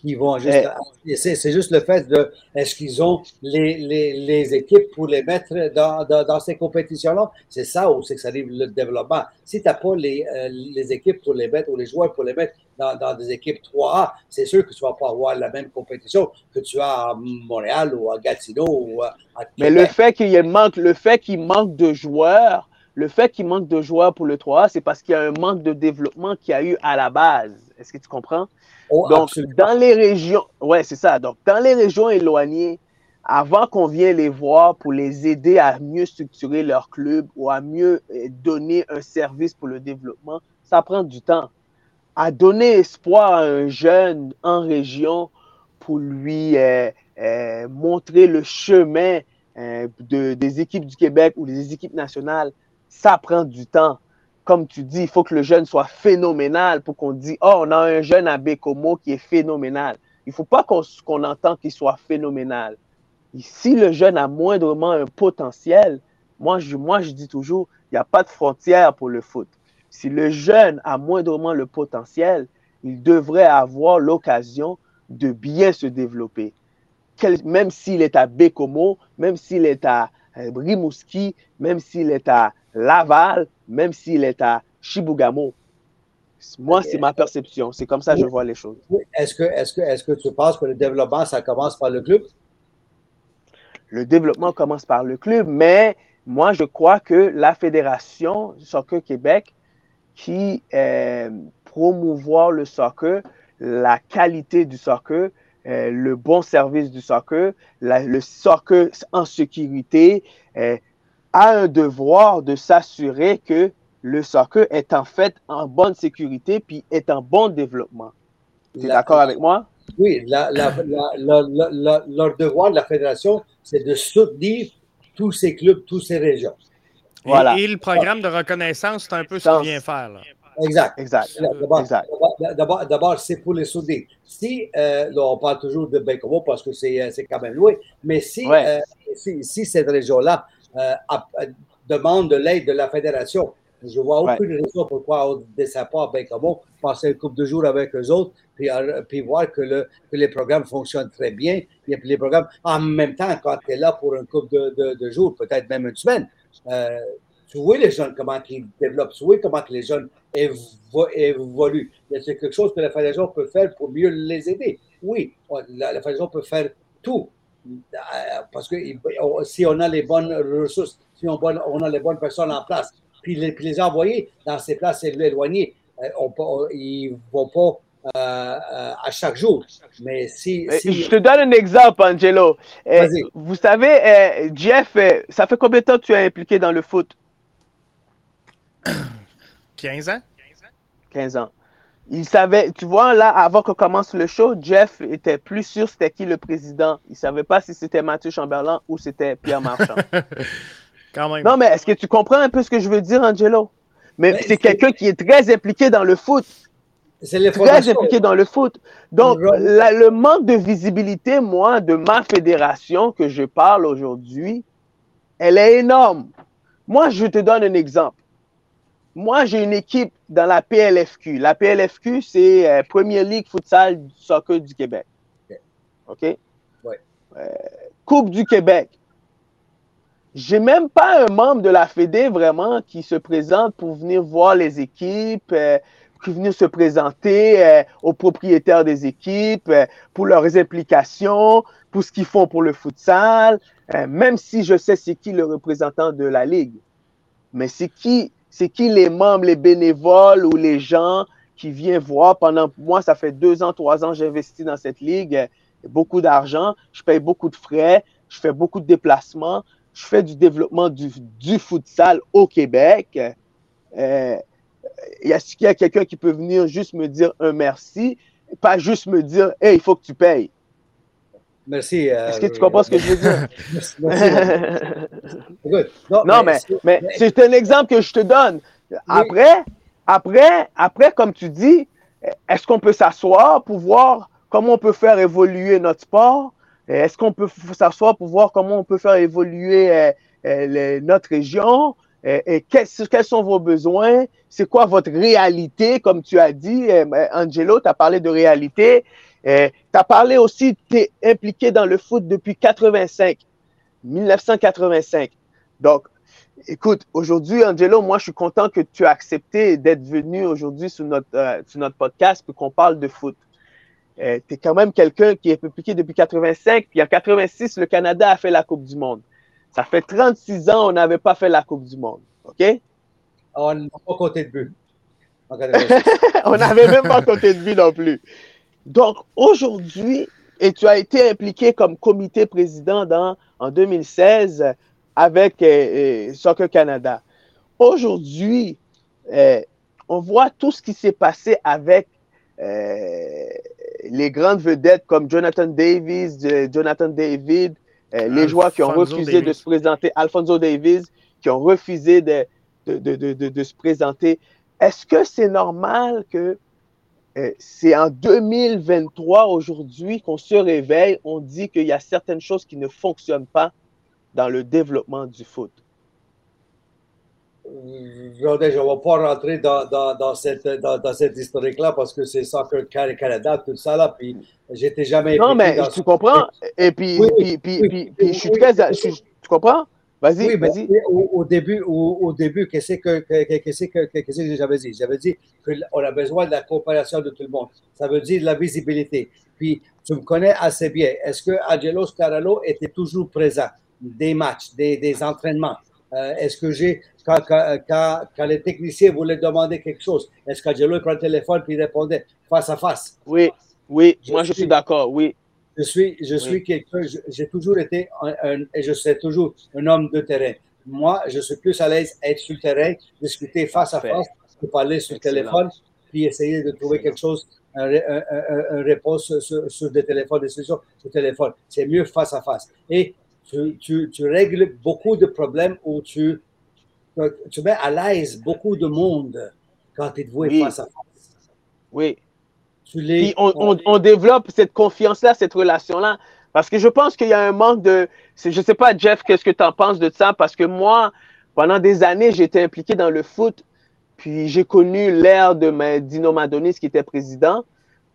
qui vont juste. C'est juste le fait de. Est-ce qu'ils ont les, les, les, équipes pour les mettre dans, dans, ces compétitions-là? C'est ça où c'est que ça arrive le développement. Si tu n'as pas les, euh, les, équipes pour les mettre ou les joueurs pour les mettre dans, dans des équipes 3A, c'est sûr que tu ne vas pas avoir la même compétition que tu as à Montréal ou à Gatineau ou à Mais le fait qu'il manque, le fait qu'il manque de joueurs, le fait qu'il manque de joueurs pour le 3A, c'est parce qu'il y a un manque de développement qu'il y a eu à la base. Est-ce que tu comprends? Oh, Donc, dans les régions, ouais, c'est ça. Donc, dans les régions éloignées, avant qu'on vienne les voir pour les aider à mieux structurer leur club ou à mieux euh, donner un service pour le développement, ça prend du temps. À donner espoir à un jeune en région pour lui euh, euh, montrer le chemin de, des équipes du Québec ou des équipes nationales, ça prend du temps comme tu dis, il faut que le jeune soit phénoménal pour qu'on dise, oh, on a un jeune à Bécomo qui est phénoménal. Il ne faut pas qu'on qu entende qu'il soit phénoménal. si le jeune a moindrement un potentiel, moi je, moi, je dis toujours, il n'y a pas de frontière pour le foot. Si le jeune a moindrement le potentiel, il devrait avoir l'occasion de bien se développer. même s'il est à Bécomo, même s'il est à euh, Rimouski, même s'il est à Laval, même s'il est à Chibougamau. Moi, c'est ma perception. C'est comme ça que je vois les choses. Est-ce que, est que, est que tu penses que le développement, ça commence par le club? Le développement commence par le club, mais moi, je crois que la Fédération Soccer Québec, qui euh, promouvoir le soccer, la qualité du soccer, euh, le bon service du soccer, le soccer en sécurité, euh, a un devoir de s'assurer que le soccer est en fait en bonne sécurité puis est en bon développement. Tu es d'accord avec moi? Oui, leur devoir de la fédération, c'est de soutenir tous ces clubs, toutes ces régions. Voilà. Et, le programme de reconnaissance, c'est un peu ce qu'il vient faire. Exact. Exact. D'abord, c'est pour les soutenir. Si, euh, on parle toujours de Bencomo parce que c'est quand même loin, mais si, euh, si, si, cette région-là euh, demande de l'aide de la fédération. Je ne vois aucune raison pourquoi on ne descend pas à Bencomo, passer une couple de jours avec eux autres, puis, euh, puis voir que, le, que, les programmes fonctionnent très bien. Et puis les programmes, en même temps, quand tu es là pour une couple de, de, jours, peut-être même une semaine, euh, tu vois les jeunes, comment ils développent, tu vois comment les jeunes évoluent. C'est quelque chose que la fédération peut faire pour mieux les aider. Oui, la fédération peut faire tout parce que si on a les bonnes ressources, si on, a les bonnes personnes en place, puis les, envoyer dans ces places éloignées, euh, on, ils ne vont pas euh, euh, à chaque jour. Mais si, Je te donne un exemple, Angelo. vous savez, Jeff, ça fait combien de temps que tu es impliqué dans le foot? 15 ans. 15 ans. Il savait, tu vois, là, avant qu'on commence le show, Jeff était plus sûr c'était qui le président. Il savait pas si c'était Mathieu Chamberlain ou c'était Pierre Marchand. Quand même. Non, mais est-ce que tu comprends un peu ce que je veux dire, Angelo? Mais, c'est quelqu'un qui est très impliqué dans le foot. C'est très impliqué dans le foot. Donc, le manque de visibilité, moi, de ma fédération que je parle aujourd'hui, elle est énorme. Moi, je te donne un exemple. Moi, j'ai une équipe dans la PLFQ. La PLFQ, c'est euh, Premier League Futsal Soccer du Québec. OK? Ouais. Euh, Coupe du Québec. J'ai même pas un membre de la Fédé vraiment qui se présente pour venir voir les équipes, euh, qui se présenter aux propriétaires des équipes, pour leurs implications, pour ce qu'ils font pour le futsal, même si je sais c'est qui le représentant de la Ligue. Mais c'est qui c'est qui les membres, les bénévoles ou les gens qui viennent voir pendant moi, ça fait deux ans, trois ans, j'investis dans cette ligue, beaucoup d'argent, je paye beaucoup de frais, je fais beaucoup de déplacements, je fais du développement du, du futsal au Québec. Euh, y a quelqu'un qui peut venir juste me dire un merci, pas juste me dire, hey, il faut que tu payes? Merci. Euh, Est-ce que tu comprends ce que je veux dire? non, mais, mais, c'est un exemple que je te donne. Après, après, après, comme tu dis, est-ce qu'on peut s'asseoir pour voir comment on peut faire évoluer notre sport? Est-ce qu'on peut s'asseoir pour voir comment on peut faire évoluer notre région? Et, quels, sont vos besoins? C'est quoi votre réalité? Comme tu as dit, Angelo, tu as parlé de réalité. tu as parlé aussi, tu es impliqué dans le foot depuis 85, 1985. Donc, écoute, aujourd'hui, Angelo, moi, je suis content que tu as accepté d'être venu aujourd'hui sur notre, euh, sur notre podcast pour qu'on parle de foot. Euh, tu es quand même quelqu'un qui est impliqué depuis 85, puis en 86, le Canada a fait la Coupe du Monde. Ça fait 36 ans on n'avait pas fait la Coupe du Monde. OK? On n'a pas compté de but. on n'avait même pas compté de but non plus. Donc, aujourd'hui, et tu as été impliqué comme comité président dans, en 2016 avec euh, euh, Soccer Canada. Aujourd'hui, euh, on voit tout ce qui s'est passé avec les grandes vedettes comme Jonathan Davis, Jonathan David, les joueurs qui ont refusé de se présenter, Alfonso Davis, qui ont refusé de, de, se présenter. Est-ce que c'est normal que c'est en 2023 aujourd'hui qu'on se réveille, on dit qu'il y a certaines choses qui ne fonctionnent pas dans le développement du foot? Je ne vais pas rentrer dans, dans, dans cette, dans, dans cette historique-là parce que c'est Soccer Canada, tout ça, là, puis j'étais jamais Non, mais tu comprends? Et puis, puis, puis, puis, je suis très... tu comprends? Vas-y, oui, vas-y. Au, au, début, au, au début qu'est-ce que, qu'est-ce que, qu'est-ce que j'avais dit? J'avais dit qu'on a besoin de la coopération de tout le monde. Ça veut dire la visibilité. Puis, tu me connais assez bien. Est-ce que Angelo Scarano était toujours présent? des matchs, des, des entraînements. Euh, est-ce que j'ai, quand, quand, quand, les techniciens voulaient demander quelque chose, est-ce qu'Angelo prend le téléphone et répondait face à face? Oui, oui, moi je suis d'accord, oui. Je suis, je suis quelqu'un, j'ai toujours été un, et je serai toujours un homme de terrain. Moi, je suis plus à l'aise à être sur le terrain, discuter face à face, que parler sur le téléphone, puis essayer de trouver quelque chose, une un, réponse sur, sur, des téléphones, des solutions sur le téléphone. C'est mieux face à face. Et tu, tu, règles beaucoup de problèmes où tu, tu mets à l'aise beaucoup de monde quand tu es voué face à face. Oui. Tu on, on, on, développe cette confiance-là, cette relation-là. Parce que je pense qu'il y a un manque de. Je ne sais pas, Jeff, qu'est-ce que tu en penses de ça? Parce que moi, pendant des années, j'étais impliqué dans le foot. Puis j'ai connu l'ère de Dino Madonis qui était président,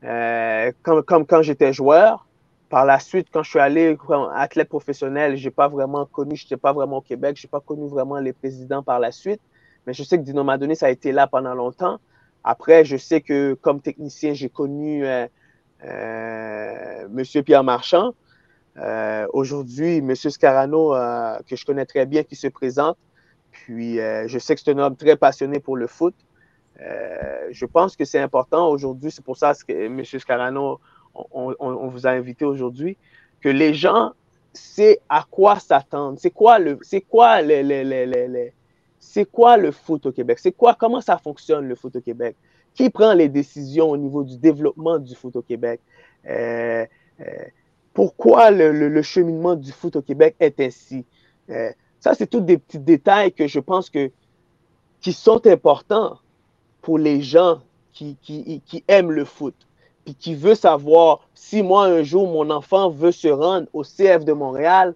euh, comme, comme quand j'étais joueur. Par la suite, quand je suis allé comme athlète professionnel, je n'ai pas vraiment connu, je n'étais pas vraiment au Québec, je n'ai pas connu vraiment les présidents par la suite. Mais je sais que Dino Madoné, ça a été là pendant longtemps. Après, je sais que comme technicien, j'ai connu euh, euh, M. Pierre Marchand. Euh, Aujourd'hui, M. Scarano, euh, que je connais très bien, qui se présente. Puis, euh, je sais que c'est un homme très passionné pour le foot. je pense que c'est important aujourd'hui. C'est pour ça que M. Scarano on, vous a invité aujourd'hui, que les gens savent à quoi s'attendre? C'est quoi le, c'est quoi c'est quoi le foot au Québec? C'est quoi, comment ça fonctionne le foot au Québec? Qui prend les décisions au niveau du développement du foot au Québec? Euh, euh, pourquoi le, cheminement du foot au Québec est ainsi? Euh, ça, c'est tous des petits détails que je pense que, qui sont importants pour les gens qui, qui aiment le foot puis qui veut savoir si moi, un jour, mon enfant veut se rendre au CF de Montréal,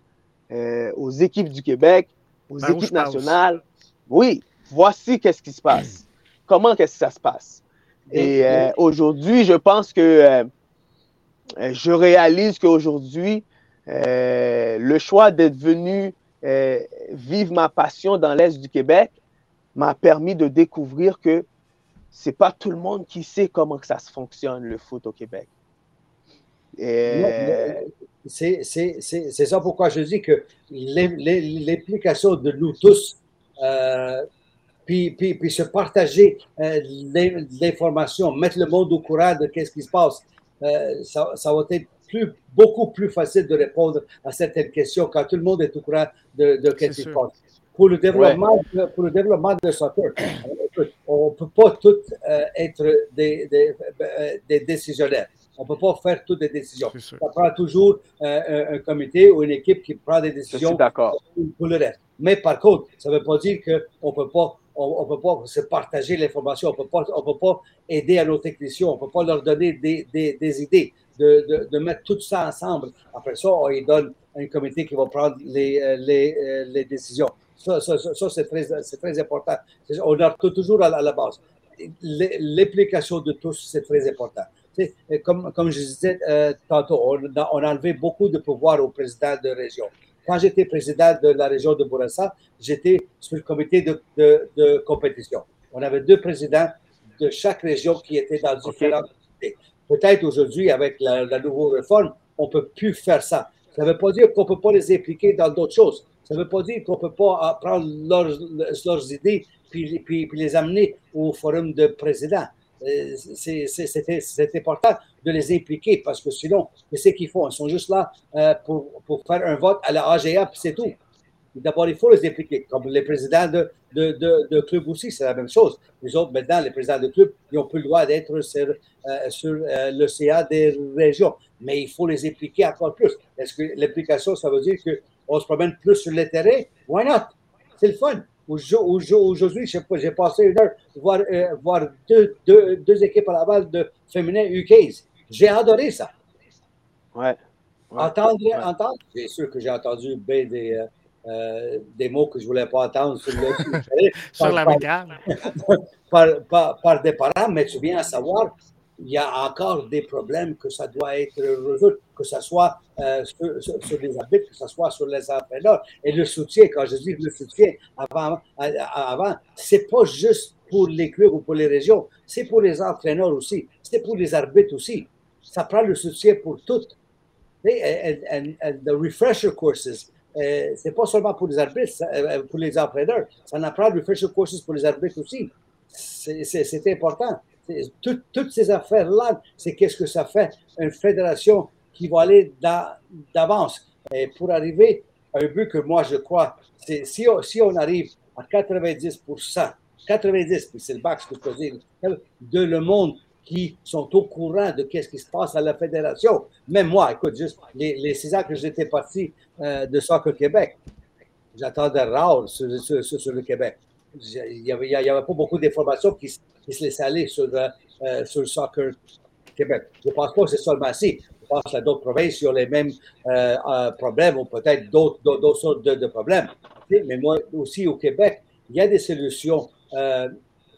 euh, aux équipes du Québec, aux ben, équipes nationales, oui, voici qu'est-ce qui se passe. Comment qu'est-ce que ça se passe? Et euh, aujourd'hui, je pense que euh, je réalise qu'aujourd'hui, le choix d'être venu vivre ma passion dans l'Est du Québec m'a permis de découvrir que c'est pas tout le monde qui sait comment que ça se fonctionne, le foot au Québec. C'est ça pourquoi je dis que l'implication de nous tous, euh, puis, puis, puis, se partager euh, l'information, mettre le monde au courant de ce qui se passe, euh, ça, ça, va être plus, beaucoup plus facile de répondre à certaines questions quand tout le monde est au courant de, de ce qui se passe pour le développement, de, pour le développement de soccer. On ne peut pas tout euh, être des, des, euh, des, décisionnaires. On ne peut pas faire toutes les décisions. Ça prend toujours euh, un, comité ou une équipe qui prend des décisions pour le reste. Mais par contre, ça ne veut pas dire qu'on peut pas on ne peut pas se partager l'information, on ne peut pas aider à nos techniciens, on ne peut pas leur donner des, des, des idées de, de, mettre tout ça ensemble. Après ça, on lui donne un comité qui va prendre les, les, les décisions. Ça, ça, ça c'est très, très, important. On a toujours à la, base. L'implication de tous, c'est très important. Comme, comme je disais euh, tantôt, on a, on a, enlevé beaucoup de pouvoir au président de région. Quand j'étais président de la région de Bourassa, j'étais sur le comité de, de, de, compétition. On avait deux présidents de chaque région qui étaient dans différentes Peut-être aujourd'hui, avec la, la nouvelle réforme, on ne peut plus faire ça. Ça ne veut pas dire qu'on ne peut pas les impliquer dans d'autres choses. Ça ne veut pas dire qu'on ne peut pas prendre leurs, idées puis, les amener au forum de présidents. Euh, c'est important de les impliquer parce que sinon, qu'est-ce qu'ils font? Ils sont juste là euh, pour, faire un vote à la AGA, puis c'est tout. D'abord, il faut les impliquer. Comme les présidents de, de, clubs aussi, c'est la même chose. Les autres, maintenant, les présidents de clubs, ils n'ont plus le droit d'être sur, euh, euh, le CA des régions. Mais il faut les impliquer encore plus. Est-ce que l'implication, ça veut dire qu'on se promène plus sur le terrain? Why not? C'est le fun. Aujourd'hui, j'ai passé une heure voir, euh, voir deux, deux, deux, équipes à la balle de féminin UK. J'ai adoré ça. Ouais. Entendre, entendre, c'est sûr que j'ai entendu bien des, euh, des mots que je ne voulais pas entendre sur, le, sur la par, par, par, des parents, mais tu viens à savoir, il y a encore des problèmes que ça doit être résolu, que ce soit euh, sur, sur, les arbitres, que ce soit sur les entraîneurs. Et le soutien, quand je dis le soutien avant, avant c'est pas juste pour les clubs ou pour les régions, c'est pour les entraîneurs aussi, c'est pour les arbitres aussi. Ça prend le soutien pour toutes. Et, and, and the refresher courses, euh, c'est pas seulement pour les arbitres, euh, pour les entraîneurs. Ça en apprend refresher courses pour les arbitres aussi. C'est important. toutes ces affaires-là, c'est qu'est-ce que ça fait une fédération qui va aller d'avance. Et pour arriver à un but que moi je crois, c'est si, on arrive à 90% 90, puis c'est le bac que je peux dire, de le monde qui sont au courant de ce qui se passe à la fédération. Même moi, écoute, juste les, les six ans que j'étais parti euh, de Soccer Québec, j'attendais Raoul sur, le Québec. Il n'y avait, pas beaucoup d'informations qui, se laissaient aller sur, euh, euh Soccer Québec. Je ne pense pas que c'est seulement ici. Pense que d'autres provinces qui ont les mêmes euh, euh problèmes ou peut-être d'autres sortes de, problèmes. Mais moi aussi au Québec, il y a des solutions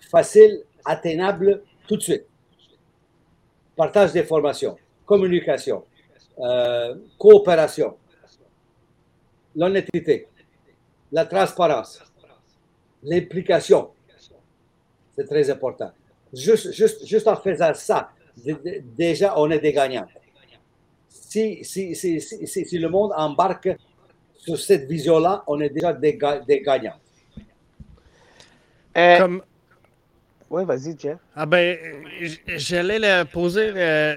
faciles, atteignables tout de suite partage d'informations, communication, euh, coopération, l'honnêteté, la transparence, l'implication. C'est très important. Juste en faisant ça, déjà, on est des gagnants. Si, si, si, si, le monde embarque sur cette vision-là, on est déjà des, des gagnants. Euh, Comme, oui, vas-y, Jeff. Ah ben, j'allais poser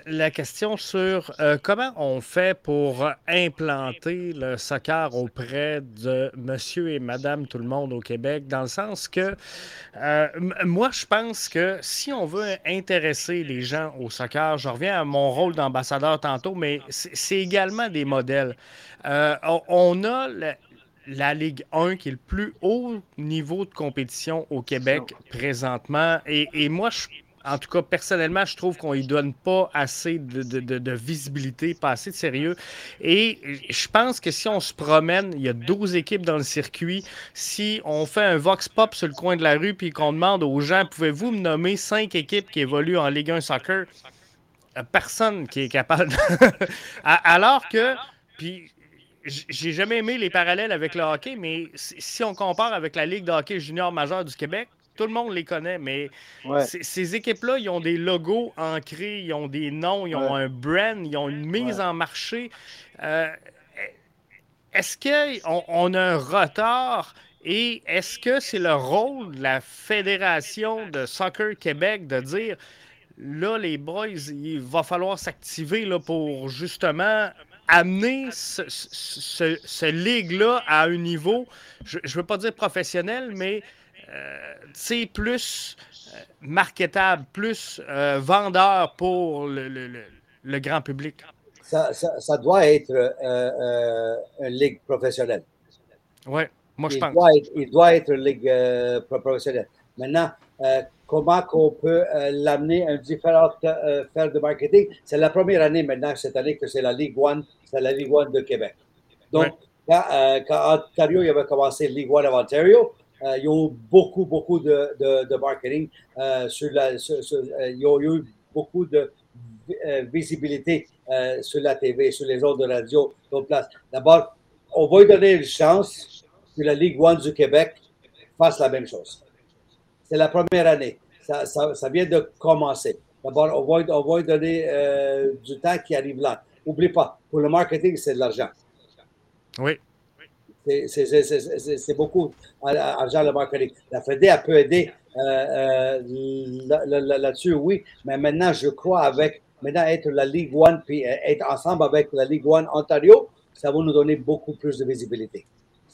la, question sur euh, comment on fait pour implanter le soccer auprès de monsieur et madame tout le monde au Québec, dans le sens que euh, moi, je pense que si on veut intéresser les gens au soccer, je reviens à mon rôle d'ambassadeur tantôt, mais c'est également des modèles. Euh, on a la Ligue 1 qui est le plus haut niveau de compétition au Québec présentement. Et, moi, en tout cas, personnellement, je trouve qu'on ne lui donne pas assez de, visibilité, pas assez de sérieux. Et je pense que si on se promène, il y a 12 équipes dans le circuit. Si on fait un Vox Pop sur le coin de la rue puis qu'on demande aux gens, pouvez-vous me nommer cinq équipes qui évoluent en Ligue 1 soccer? Personne qui est capable. Alors que, puis j'ai jamais aimé les parallèles avec le hockey, mais si on compare avec la Ligue de hockey junior majeur du Québec, tout le monde les connaît, mais ces équipes-là, ils ont des logos ancrés, ils ont des noms, ils ont un brand, ils ont une mise en marché. Euh, est-ce qu'on on a un retard et est-ce que c'est le rôle de la Fédération de Soccer Québec de dire là, les boys, il va falloir s'activer pour justement amener ce, ce, ligue-là à un niveau, je ne veux pas dire professionnel, mais c'est euh, plus euh, marketable, plus euh, vendeur pour le, le, le, grand public. Ça, ça, doit être une ligue professionnelle. Oui, moi je il pense. Doit être, il doit être une ligue professionnelle. Maintenant, comment qu'on peut l'amener à une différente faire de marketing. C'est la première année maintenant, cette année, que c'est la Ligue One, c'est la Ligue One de Québec. Donc, quand, quand, Ontario il avait commencé Ligue One of Ontario, euh, ils ont eu beaucoup, beaucoup de, de, marketing. Euh, sur la, sur, euh, ils ont eu beaucoup de visibilité sur la TV, sur les ondes de radio. D'abord, on va lui donner une chance que la Ligue One du Québec fasse la même chose. C'est la première année. Ça, ça, ça, vient de commencer. D'abord, on va, on va donner du temps qui arrive là. N'oublie pas, pour le marketing, c'est de l'argent. Oui. C'est beaucoup d'argent le marketing. La FED a peut aider euh, euh, là-dessus, oui, mais maintenant, je crois avec maintenant être la Ligue One puis euh, être ensemble avec la Ligue One Ontario, ça va nous donner beaucoup plus de visibilité.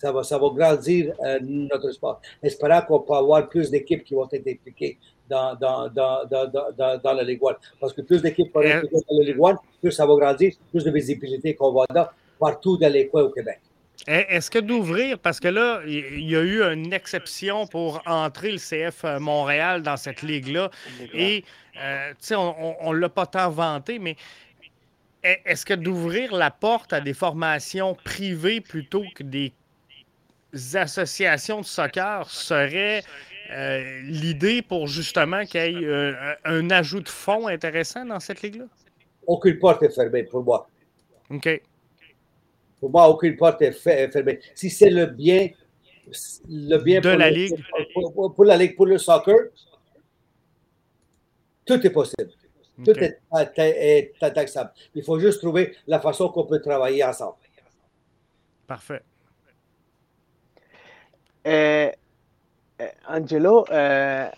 Ça va, ça va grandir notre sport. Espérons qu'on peut avoir plus d'équipes qui vont être impliquées dans, dans, dans, dans, dans la Ligue One. Parce que plus d'équipes vont être impliquées dans la Ligue One, plus ça va grandir, plus de visibilité qu'on va avoir partout dans les coins au Québec. Est-ce que d'ouvrir, parce que là, il y a eu une exception pour entrer le CF euh, Montréal dans cette ligue-là, et euh, tu sais, on ne l'a pas tant vanté, mais est-ce que d'ouvrir la porte à des formations privées plutôt que des associations de soccer serait euh, l'idée pour justement qu'il y ait un ajout de fonds intéressant dans cette ligue-là? Aucune porte est fermée pour moi. OK. Pour moi, aucune porte est fermée. Si c'est le bien, le bien de la Ligue. Pour, la Ligue, pour le soccer, tout est possible. Tout est, est, Il faut juste trouver la façon qu'on peut travailler ensemble. Parfait. Euh, euh, Angelo, euh,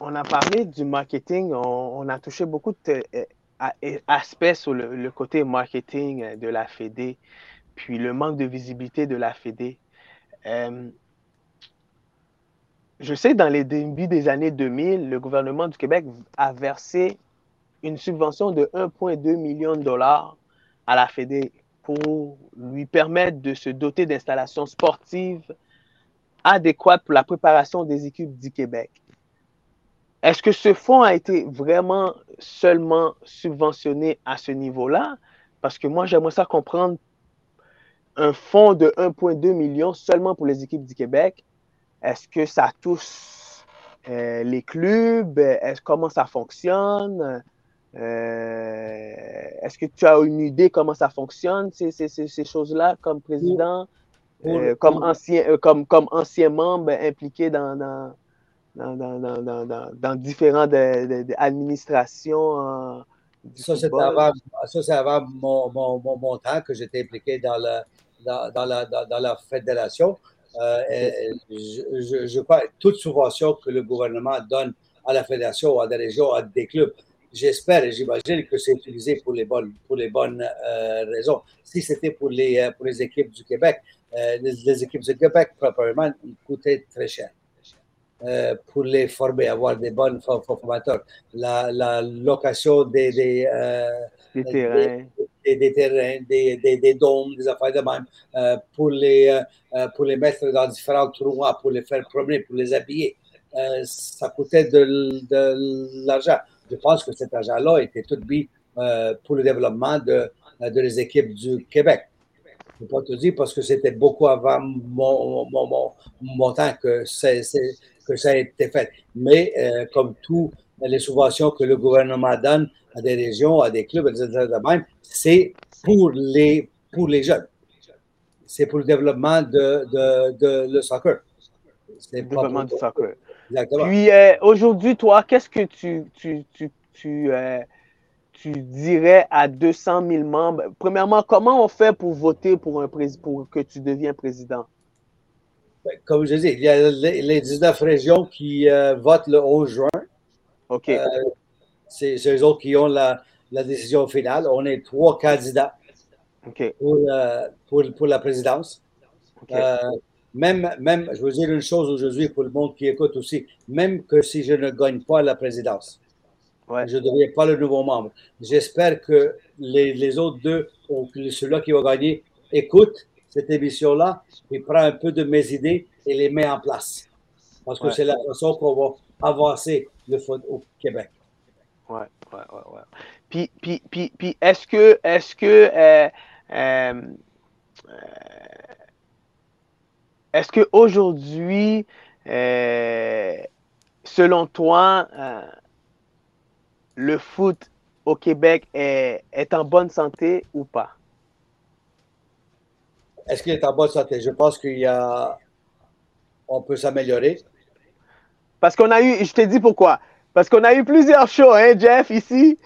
on a parlé du marketing, on, a touché beaucoup d'aspects sur le, côté marketing de la Fédé puis le manque de visibilité de la. Euh, je sais, dans les débuts des années 2000, le gouvernement du Québec a versé une subvention de 1,2 million de dollars à la Fédé pour lui permettre de se doter d'installations sportives adéquates pour la préparation des équipes du Québec. Est-ce que ce fonds a été vraiment seulement subventionné à ce niveau-là? Parce que moi, j'aimerais ça comprendre un fonds de 1,2 million seulement pour les équipes du Québec. Est-ce que ça touche euh, les clubs? Comment ça fonctionne? Euh, est-ce que tu as une idée comment ça fonctionne, ces, choses-là, comme président, euh, comme, ancien, comme, comme ancien membre impliqué dans, dans, dans, dans, différentes administrations? ça, c'est avant, mon, mon, mon, temps que j'étais impliqué dans le, dans, la, dans, la, fédération. Euh, je, je, crois toute subvention que le gouvernement donne à la fédération, à des régions, à des clubs, j'espère et j'imagine que c'est utilisé pour les bonnes, pour les bonnes euh, raisons. Si c'était pour les, euh, pour les équipes du Québec, les, équipes du Québec, proprement, coûtaient très cher. pour les former, avoir des bonnes formateurs. La, la location des, des, des terrains des, terrains, des, des, dômes, des affaires de même, euh, pour, les, euh, euh, pour les mettre dans différents tournois, pour les faire promener, pour les habiller. ça coûtait de, de l'argent. Je pense que cet argent-là était tout mis pour le développement de, de les équipes du Québec. Je ne peux pas te dire parce que c'était beaucoup avant mon, mon, mon, temps que, que ça a été fait. Mais comme tous les subventions que le gouvernement donne à des régions, à des clubs, etc., c'est pour les, pour les jeunes. C'est pour le développement de, de, de le soccer. Le développement du soccer. Exactement. Puis euh, aujourd'hui, toi, qu'est-ce que tu, tu, tu, tu, euh, tu, dirais à 200 000 membres? Premièrement, comment on fait pour voter pour, un pour que tu deviens président? Ben, comme je dis, il y a les, 19 régions qui euh, votent le 11 juin. OK. c'est eux autres qui ont la, la décision finale. On est trois candidats pour, euh, pour, pour, la présidence. Euh, même, même, je veux dire une chose aujourd'hui pour le monde qui écoute aussi, même que si je ne gagne pas la présidence, je ne deviens pas le nouveau membre. J'espère que les, les, autres deux, ou celui-là qui va gagner, écoute cette émission-là et prend un peu de mes idées et les met en place. Parce que c'est la façon qu'on va avancer le foot au Québec. Ouais, ouais, ouais, ouais. Puis, puis, puis, puis est-ce que, est-ce que, euh, euh, est-ce qu'aujourd'hui, euh, selon toi, le foot au Québec est, est, en bonne santé ou pas? Est-ce qu'il est en bonne santé? Je pense qu'il y a. On peut s'améliorer. Parce qu'on a eu, je t'ai dit pourquoi. Parce qu'on a eu plusieurs shows, hein, Jeff, ici.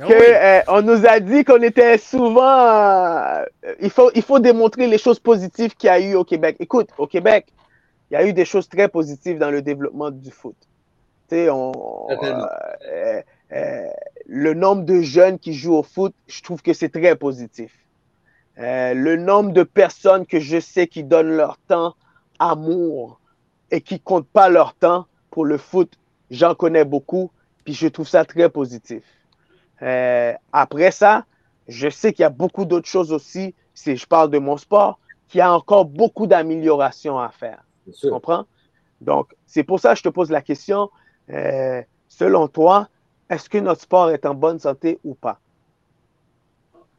Ah que, euh, on nous a dit qu'on était souvent. Euh, il, faut, il faut démontrer les choses positives qu'il y a eu au Québec. Écoute, au Québec, il y a eu des choses très positives dans le développement du foot. Tu sais, on, euh, le nombre de jeunes qui jouent au foot, je trouve que c'est très positif. le nombre de personnes que je sais qui donnent leur temps, amour, et qui comptent pas leur temps pour le foot, j'en connais beaucoup, puis je trouve ça très positif. Euh, après ça, je sais qu'il y a beaucoup d'autres choses aussi, si je parle de mon sport, qu'il y a encore beaucoup d'améliorations à faire. Tu comprends? Donc, c'est pour ça que je te pose la question. Euh, selon toi, est-ce que notre sport est en bonne santé ou pas?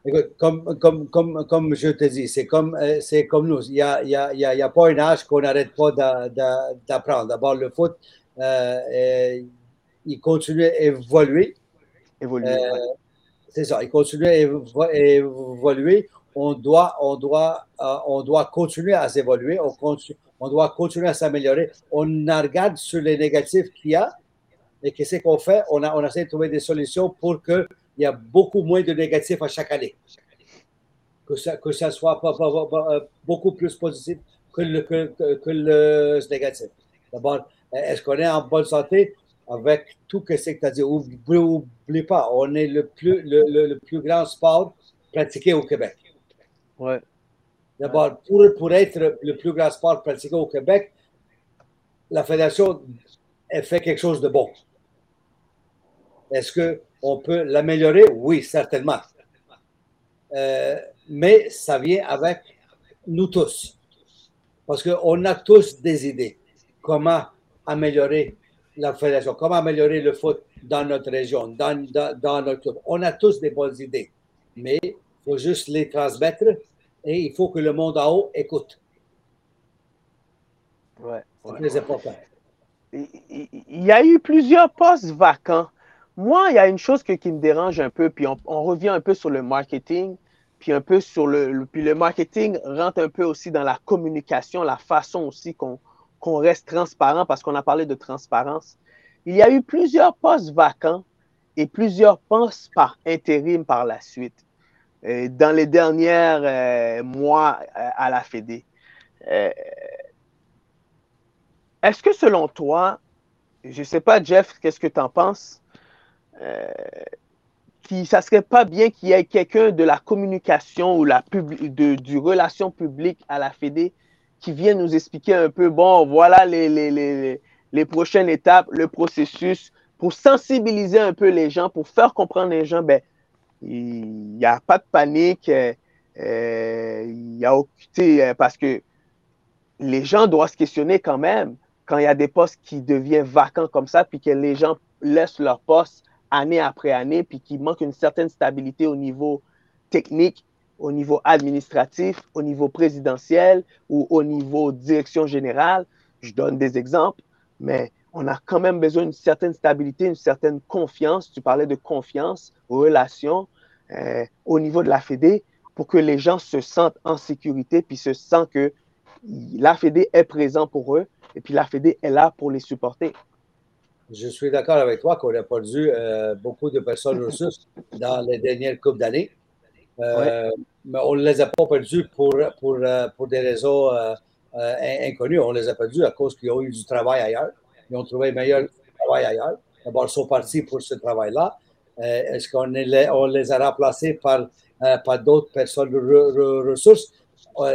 Écoute, comme, comme, comme, comme je te dis, c'est comme, euh, c'est comme nous. Il n'y a, y a, y a, pas un âge qu'on n'arrête pas d'apprendre. D'abord, le foot, il continue à évoluer. Évoluer. C'est ça, il continue à évoluer. On doit, on doit, euh, on doit continuer à s'évoluer. On, on doit continuer à s'améliorer. On regarde sur les négatifs qu'il y a. Et qu'est-ce qu'on fait? On, a, on essaie de trouver des solutions pour qu'il y ait beaucoup moins de négatifs à chaque année. Que ça, que ça soit pas, euh, beaucoup plus positif que le, que, que le négatif. D'abord, est-ce qu'on est en bonne santé? avec tout ce que tu as dit. N'oubliez pas, on est le plus, le, plus grand sport pratiqué au Québec. Ouais. D'abord, pour, pour être le plus grand sport pratiqué au Québec, la Fédération fait quelque chose de bon. Est-ce qu'on peut l'améliorer? Oui, certainement. Euh, mais ça vient avec nous tous. Parce qu'on a tous des idées. Comment améliorer la fédération, comment améliorer le foot dans notre région, dans, dans, notre club? On a tous des bonnes idées, mais il faut juste les transmettre et il faut que le monde en haut écoute. Ouais, c'est très important. Il y a eu plusieurs postes vacants. Moi, il y a une chose qui me dérange un peu, puis on, revient un peu sur le marketing, puis un peu sur le, puis le marketing rentre un peu aussi dans la communication, la façon aussi qu'on qu'on reste transparent parce qu'on a parlé de transparence. Il y a eu plusieurs postes vacants et plusieurs postes par intérim par la suite euh, dans les derniers euh, mois euh, à la Fédé. Est-ce que selon toi, je ne sais pas, Jeff, qu'est-ce que tu en penses, qui, ça serait pas bien qu'il y ait quelqu'un de la communication ou la de, du relation publique à la Fédé qui vient nous expliquer un peu, bon, voilà les, les, les, les prochaines étapes, le processus, pour sensibiliser un peu les gens, pour faire comprendre les gens, ben, il n'y a pas de panique, euh, euh il y a euh, parce que les gens doivent se questionner quand même quand il y a des postes qui deviennent vacants comme ça, puis que les gens laissent leur poste année après année, puis qu'il manque une certaine stabilité au niveau technique, au niveau administratif, au niveau présidentiel ou au niveau direction générale. Je donne des exemples, mais on a quand même besoin d'une certaine stabilité, une certaine confiance. Tu parlais de confiance, relations euh, au niveau de la Fédé pour que les gens se sentent en sécurité puis se sentent que la Fédé est présente pour eux et puis la Fédé est là pour les supporter. Je suis d'accord avec toi qu'on a perdu euh, beaucoup de personnes ressources dans les dernières coupes d'années. Euh, mais on ne les a pas perdus pour, pour, euh, pour des raisons euh, inconnues. On les a perdus à cause qu'ils ont eu du travail ailleurs. Ils ont trouvé meilleur travail ailleurs. D'abord, ils sont partis pour ce travail-là. Est-ce qu'on les, on les a remplacés par, par d'autres personnes ressources?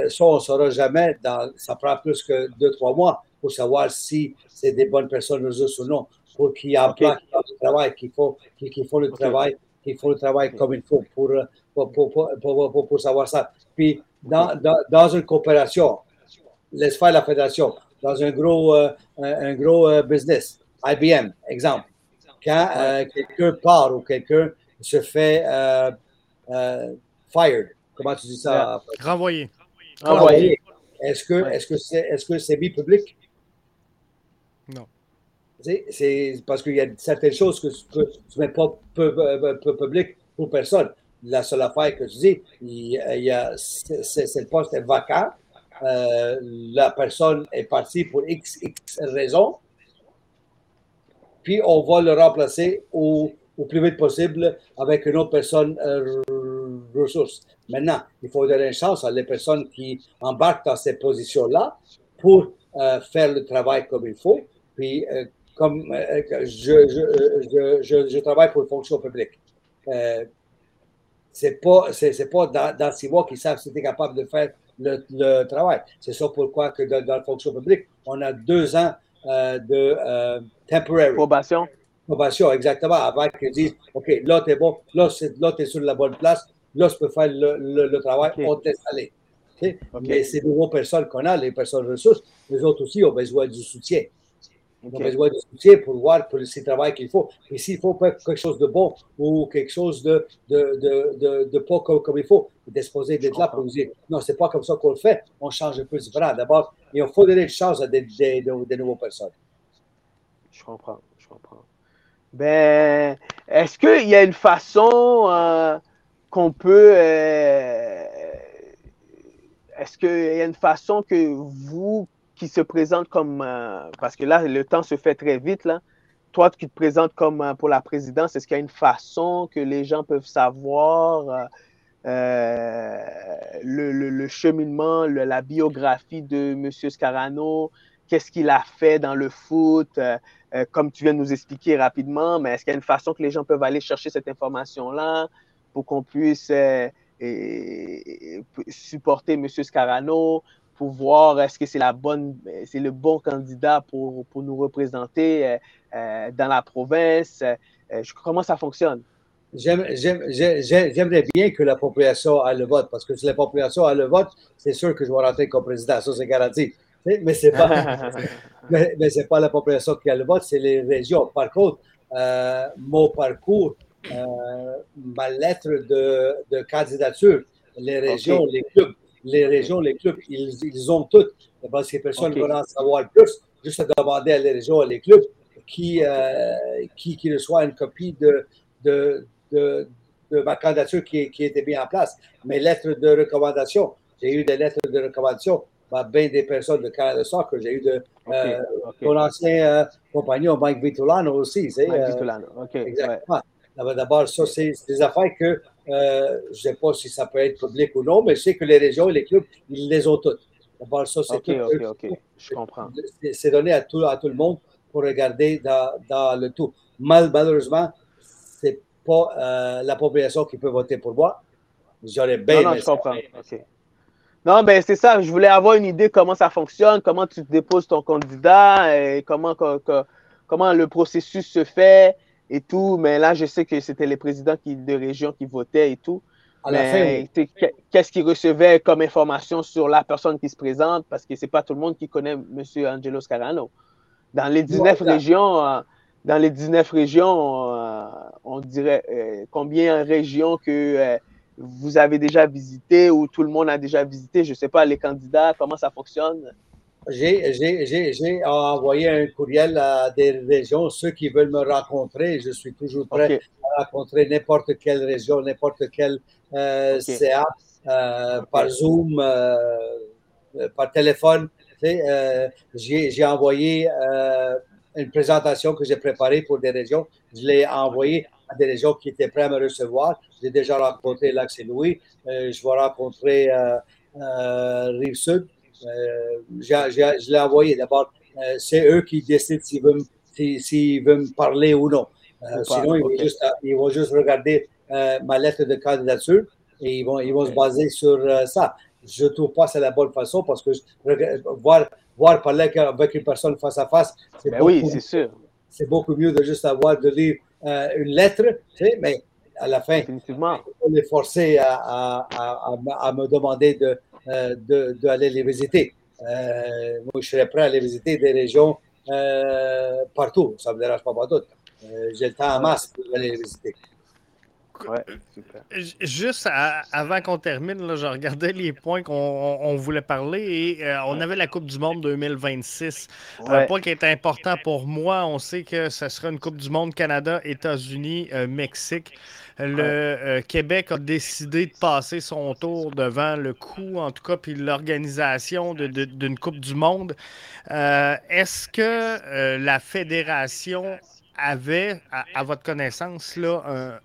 ça, on ne saura jamais. Dans, ça prend plus que deux, trois mois pour savoir si c'est des bonnes personnes ou non, pour qu'ils emploient le travail, qu'il faut, qu'ils font le travail, qu'il font le travail comme il faut pour, pour, pour, pour, savoir ça. Puis, dans, dans, dans, une coopération, laisse faire la fédération, dans un gros, euh, un, gros euh, business, IBM, exemple. Quand euh, quelqu'un part ou quelqu'un se fait euh, fired, comment tu dis ça? Renvoyé. Renvoyé. Est-ce que est-ce que c'est est-ce que c'est vie publique? Non. C'est parce qu'il y a certaines choses que tu ne mets pas public pour personne. La seule affaire que tu dis, il, c'est, le poste est vacant. Euh, la personne est partie pour X, X raisons. Puis on va le remplacer au, au plus vite possible avec une autre personne euh, ressource. Maintenant, il faut donner une chance à les personnes qui embarquent dans ces positions-là pour euh, faire le travail comme il faut. Puis, euh, comme euh, je, je, je, je, travaille pour la fonction publique, euh, c'est pas, c'est, pas dans, dans, six mois qu'ils savent si tu es capable de faire le, le travail. C'est ça pourquoi que dans, la fonction publique, on a deux ans de temporary. Probation. Probation, exactement, avant qu'ils disent, OK, là, tu es bon, là, tu es sur la bonne place, là, tu peux faire le, le, travail, on te laisse aller. Mais ces nouveaux personnes qu'on a, les personnes ressources, les autres aussi ont besoin du soutien. Ils ont besoin de soutien pour voir pour le travail qu'il faut. Et s'il faut quelque chose de bon ou quelque chose de, de, de, de, pas comme, comme, il faut, disposer d'être là pour nous dire non, c'est pas comme ça qu'on le fait, on change un peu différent. D'abord, il faut donner une chance à des, des, des, nouvelles personnes. Je comprends, je comprends. Ben, est-ce qu'il y a une façon euh, qu'on peut. Euh, est-ce qu'il y a une façon que vous, qui se présente comme. Euh, parce que là, le temps se fait très vite, là. Toi qui te présentes comme euh, pour la présidence, est-ce qu'il y a une façon que les gens peuvent savoir euh, le, le, cheminement, la biographie de M. Scarano? Qu'est-ce qu'il a fait dans le foot? comme tu viens de nous expliquer rapidement, mais est-ce qu'il y a une façon que les gens peuvent aller chercher cette information-là pour qu'on puisse supporter M. Scarano, pour voir est-ce que c'est la bonne, c'est le bon candidat pour, pour nous représenter euh, euh, dans la province. Euh, comment ça fonctionne? J'aimerais bien que la population ait le vote, parce que si la population a le vote, c'est sûr que je vais rentrer comme président, ça c'est garanti. Mais ce n'est pas, mais, pas la population qui a le vote, c'est les régions. Par contre, mon parcours, ma lettre de, de candidature, les régions, les clubs, les régions, les clubs, ils, ils ont toutes. Parce que personne ne va en savoir plus. Juste à demander à les régions, les clubs, qui, euh, qui, qui reçoit une copie de, de, de, de ma candidature qui, qui, était bien en place. Mes lettres de recommandation, j'ai eu des lettres de recommandation par bien des personnes de Canada que J'ai eu de euh, mon ancien euh, compagnon Mike Vitulano aussi. Mike Vitulano, OK. Exactement. D'abord, ça, c'est des affaires que euh, je ne sais pas si ça peut être public ou non, mais je sais que les régions et les clubs, ils les ont toutes. D'abord, ça, c'est tout. Je comprends. C'est donné à tout, à tout le monde pour regarder dans, dans le tout. Mal, malheureusement, ce n'est pas euh, la population qui peut voter pour moi. J'aurais bien. Non, non, je comprends. Non, ben c'est ça. Je voulais avoir une idée comment ça fonctionne, comment tu déposes ton candidat, et comment, comment le processus se fait et tout. Mais là, je sais que c'était les présidents qui, de région qui votaient et tout. mais qu'est-ce qu'ils recevaient comme information sur la personne qui se présente? Parce que c'est pas tout le monde qui connaît M. Angelo Scarano. Dans les 19 régions, euh, dans les 19 régions, euh, on dirait euh, combien de régions que vous avez déjà visité ou tout le monde a déjà visité? Je ne sais pas, les candidats, comment ça fonctionne? J'ai envoyé un courriel à des régions, ceux qui veulent me rencontrer. Je suis toujours prêt à rencontrer n'importe quelle région, n'importe quel euh, CA, euh, par Zoom, euh, par téléphone. j'ai envoyé une présentation que j'ai préparée pour des régions. Je l'ai envoyée à des régions qui étaient prêtes à me recevoir. J'ai déjà rencontré Lac et louis je vais rencontrer Rive-Sud. Euh, je l'ai envoyé. D'abord, euh, c'est eux qui décident s'ils veulent, veulent, me parler ou non. Euh, sinon, ils, vont juste, ils, vont juste, regarder ma lettre de candidature et ils vont, ils vont se baser sur ça. Je ne trouve pas que c'est la bonne façon parce que voir, voir parler avec une personne face à face, c'est ben oui, sûr. C'est beaucoup mieux de juste avoir de lire une lettre, tu sais, mais à la fin, on est forcé à, à, à, à me demander de, d'aller de, les visiter. Euh, moi, je serais prêt à aller visiter des régions partout. Ça ne me dérange pas partout. J'ai le temps en masse pour les visiter. Juste avant qu'on termine, je regardais les points qu'on voulait parler et euh, on avait la Coupe du Monde 2026. Un point qui est important pour moi, on sait que ce sera une Coupe du Monde Canada, États-Unis, euh, Mexique. Le euh, Québec a décidé de passer son tour devant le coût, en tout cas, puis l'organisation d'une Coupe du Monde. Est-ce que la fédération avait, à, votre connaissance, là, un,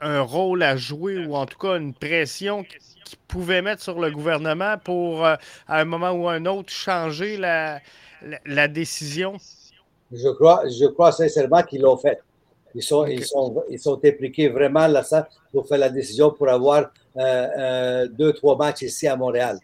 un rôle à jouer ou en tout cas une pression qu'il pouvait mettre sur le gouvernement pour, euh, à un moment ou un autre, changer la, la, décision? Je crois, je crois sincèrement qu'ils l'ont fait. Ils sont, ils, sont, ils sont impliqués vraiment là ça pour faire la décision pour avoir euh, euh, deux, trois matchs ici à Montréal.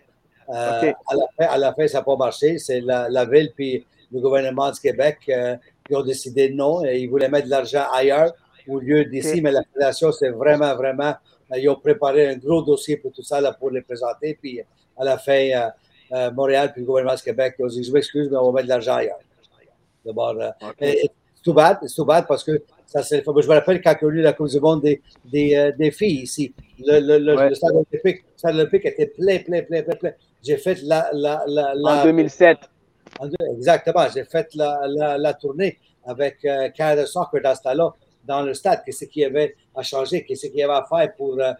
à, la fin, à, la fin, ça n'a pas marché. C'est la, la, ville puis le gouvernement du Québec qui ont décidé non. Et ils voulaient mettre de l'argent ailleurs au lieu d'ici, mais la fédération, c'est vraiment, vraiment, euh, ils ont préparé un gros dossier pour tout ça là, pour les présenter. Puis à la fin, euh, euh, Montréal puis le gouvernement du Québec ont dit Je m'excuse, mais on va mettre de l'argent ailleurs. D'abord, c'est tout bad, c'est tout bad parce que ça, c'est, je me rappelle quand il y a eu la Coupe du Monde des, des, des filles ici. Le, le, le, stade, olympique, le stade olympique était plein, plein, plein, plein, plein. J'ai fait la, la, la, En 2007. Exactement. J'ai fait la, la, la tournée avec Canada Soccer dans ce temps-là dans le stade, qu'est-ce qu'il y avait à changer, qu'est-ce qu'il y avait à faire pour, euh,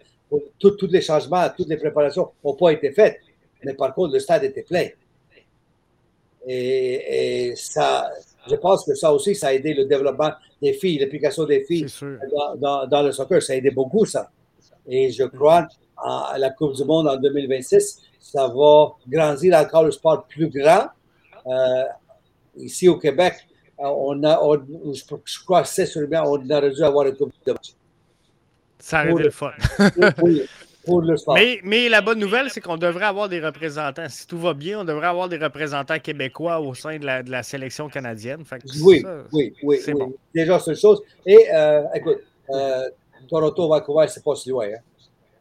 tous les changements, toutes les préparations n'ont pas été faites. Mais par contre, le stade était plein. Et, ça, je pense que ça aussi, ça a aidé le développement des filles, l'application des filles dans, dans, le soccer. Ça a aidé beaucoup, ça. Et je crois à la Coupe du Monde en 2026, ça va grandir encore le sport plus grand. Euh, ici au Québec, on a, je, crois c'est bien, on aurait dû avoir une coupe de match. Ça aurait été le fun. pour, le sport. Mais, mais, la bonne nouvelle, c'est qu'on devrait avoir des représentants. Si tout va bien, on devrait avoir des représentants québécois au sein de la, de la sélection canadienne. oui, oui, oui, c'est bon. Déjà, c'est une chose. Et euh, écoute, euh, Toronto, Vancouver, c'est pas si loin. Hein?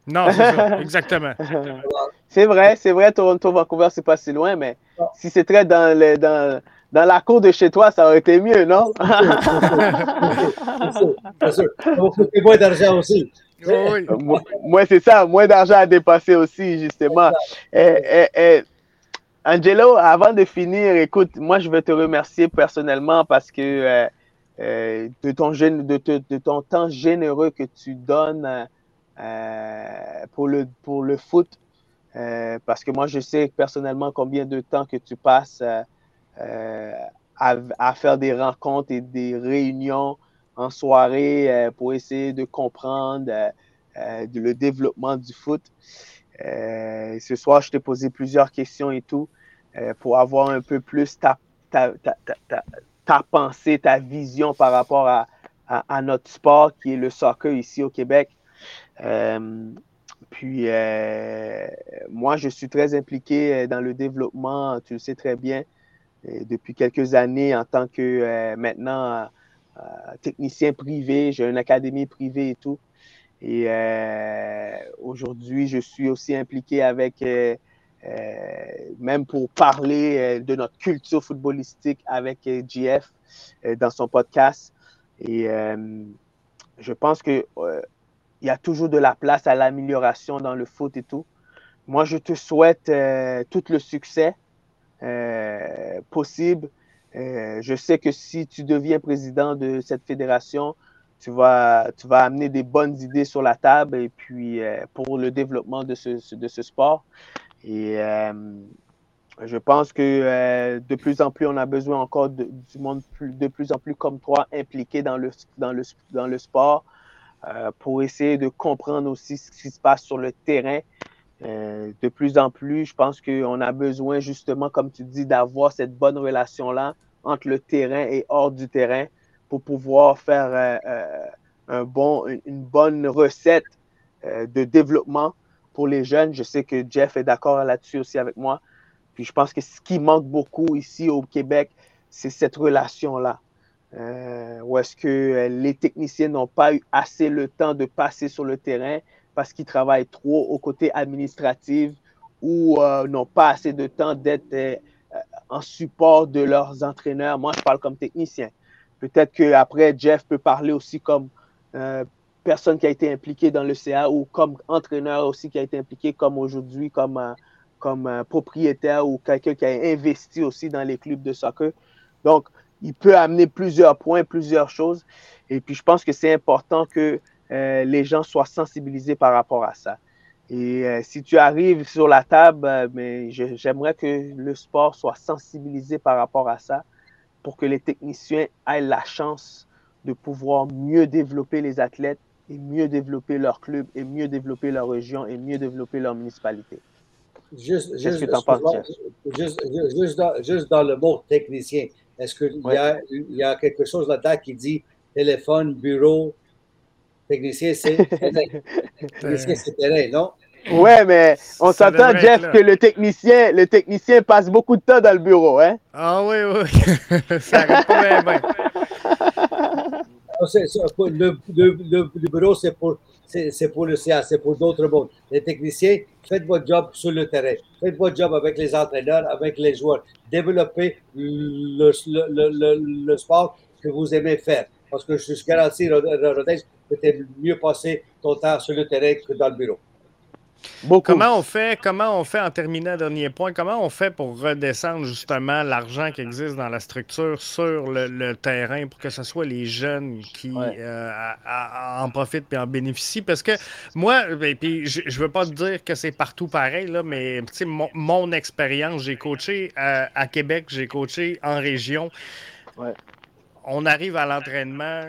Non, c'est ça, exactement. c'est vrai, c'est vrai, Toronto, Vancouver, c'est pas si loin, mais ah. si c'est très dans, le, dans, dans la cour de chez toi, ça aurait été mieux, non? Bien sûr. moins d'argent aussi. Oui. Moi, c'est ça, moins d'argent à dépasser aussi, justement. Eh, eh, eh, Angelo, avant de finir, écoute, moi, je veux te remercier personnellement parce que euh, euh, de, ton, de, de, ton temps généreux que tu donnes euh, pour, le, pour le foot. parce que moi, je sais personnellement combien de temps que tu passes euh, à, faire des rencontres et des réunions en soirée euh, pour essayer de comprendre euh, le développement du foot. ce soir, je t'ai posé plusieurs questions et tout pour avoir un peu plus ta, ta, ta, ta pensée, ta vision par rapport à, à, notre sport qui est le soccer ici au Québec. puis, moi, je suis très impliqué dans le développement, tu le sais très bien, depuis quelques années en tant que euh, maintenant euh, technicien privé. J'ai une académie privée et tout. Et euh, aujourd'hui, je suis aussi impliqué avec, même pour parler de notre culture footballistique avec GF dans son podcast. Et je pense qu'il il y a toujours de la place à l'amélioration dans le foot et tout. Moi, je te souhaite tout le succès possible. Euh, je sais que si tu deviens président de cette fédération, tu vas, tu vas amener des bonnes idées sur la table et puis euh, pour le développement de ce, de ce sport. Et je pense que de plus en plus, on a besoin encore du monde plus, de plus en plus comme toi impliqué dans le, dans le, dans le sport pour essayer de comprendre aussi ce qui se passe sur le terrain euh, de plus en plus, je pense qu'on a besoin justement, comme tu dis, d'avoir cette bonne relation-là entre le terrain et hors du terrain pour pouvoir faire euh, euh, une bonne recette de développement pour les jeunes. Je sais que Jeff est d'accord là-dessus aussi avec moi. Puis je pense que ce qui manque beaucoup ici au Québec, c'est cette relation-là. où est-ce que les techniciens n'ont pas eu assez le temps de passer sur le terrain parce qu'ils travaillent trop au côté administratif ou euh, n'ont pas assez de temps d'être euh, en support de leurs entraîneurs. Moi, je parle comme technicien. Peut-être qu'après, Jeff peut parler aussi comme euh, personne qui a été impliquée dans le CA ou comme entraîneur aussi qui a été impliqué comme aujourd'hui, comme, comme propriétaire ou quelqu'un qui a investi aussi dans les clubs de soccer. Donc, il peut amener plusieurs points, plusieurs choses. Et puis, je pense que c'est important que euh, les gens soient sensibilisés par rapport à ça. Et euh, si tu arrives sur la table, euh, mais j'aimerais que le sport soit sensibilisé par rapport à ça pour que les techniciens aient la chance de pouvoir mieux développer les athlètes et mieux développer leur club et mieux développer leur région et mieux développer leur municipalité. Juste, juste, que juste, juste, dans, juste, dans, le mot technicien, est-ce qu'il y, a, y a quelque chose là-dedans qui dit téléphone, bureau, technicien, c'est technicien, c'est terrain, non? Ouais, mais on s'entend, Jeff, que le technicien, le technicien passe beaucoup de temps dans le bureau, hein? Ah oui, oui. ça arrive pas bien, Le, le, le, bureau, c'est pour, pour le CA, c'est pour d'autres mondes. Les techniciens, faites votre job sur le terrain. Faites votre job avec les entraîneurs, avec les joueurs. Développez le, le, le sport que vous aimez faire. Parce que je suis garanti, Rodin, peut-être mieux passer ton temps sur le terrain que dans le bureau. Comment on fait, comment on fait en terminant dernier point, comment on fait pour redescendre justement l'argent qui existe dans la structure sur le, terrain pour que ce soit les jeunes qui euh, en profitent et en bénéficient? Parce que moi, ben, puis je ne veux pas te dire que c'est partout pareil, là, mais mon, mon expérience, j'ai coaché à, à Québec, j'ai coaché en région. Ouais on arrive à l'entraînement,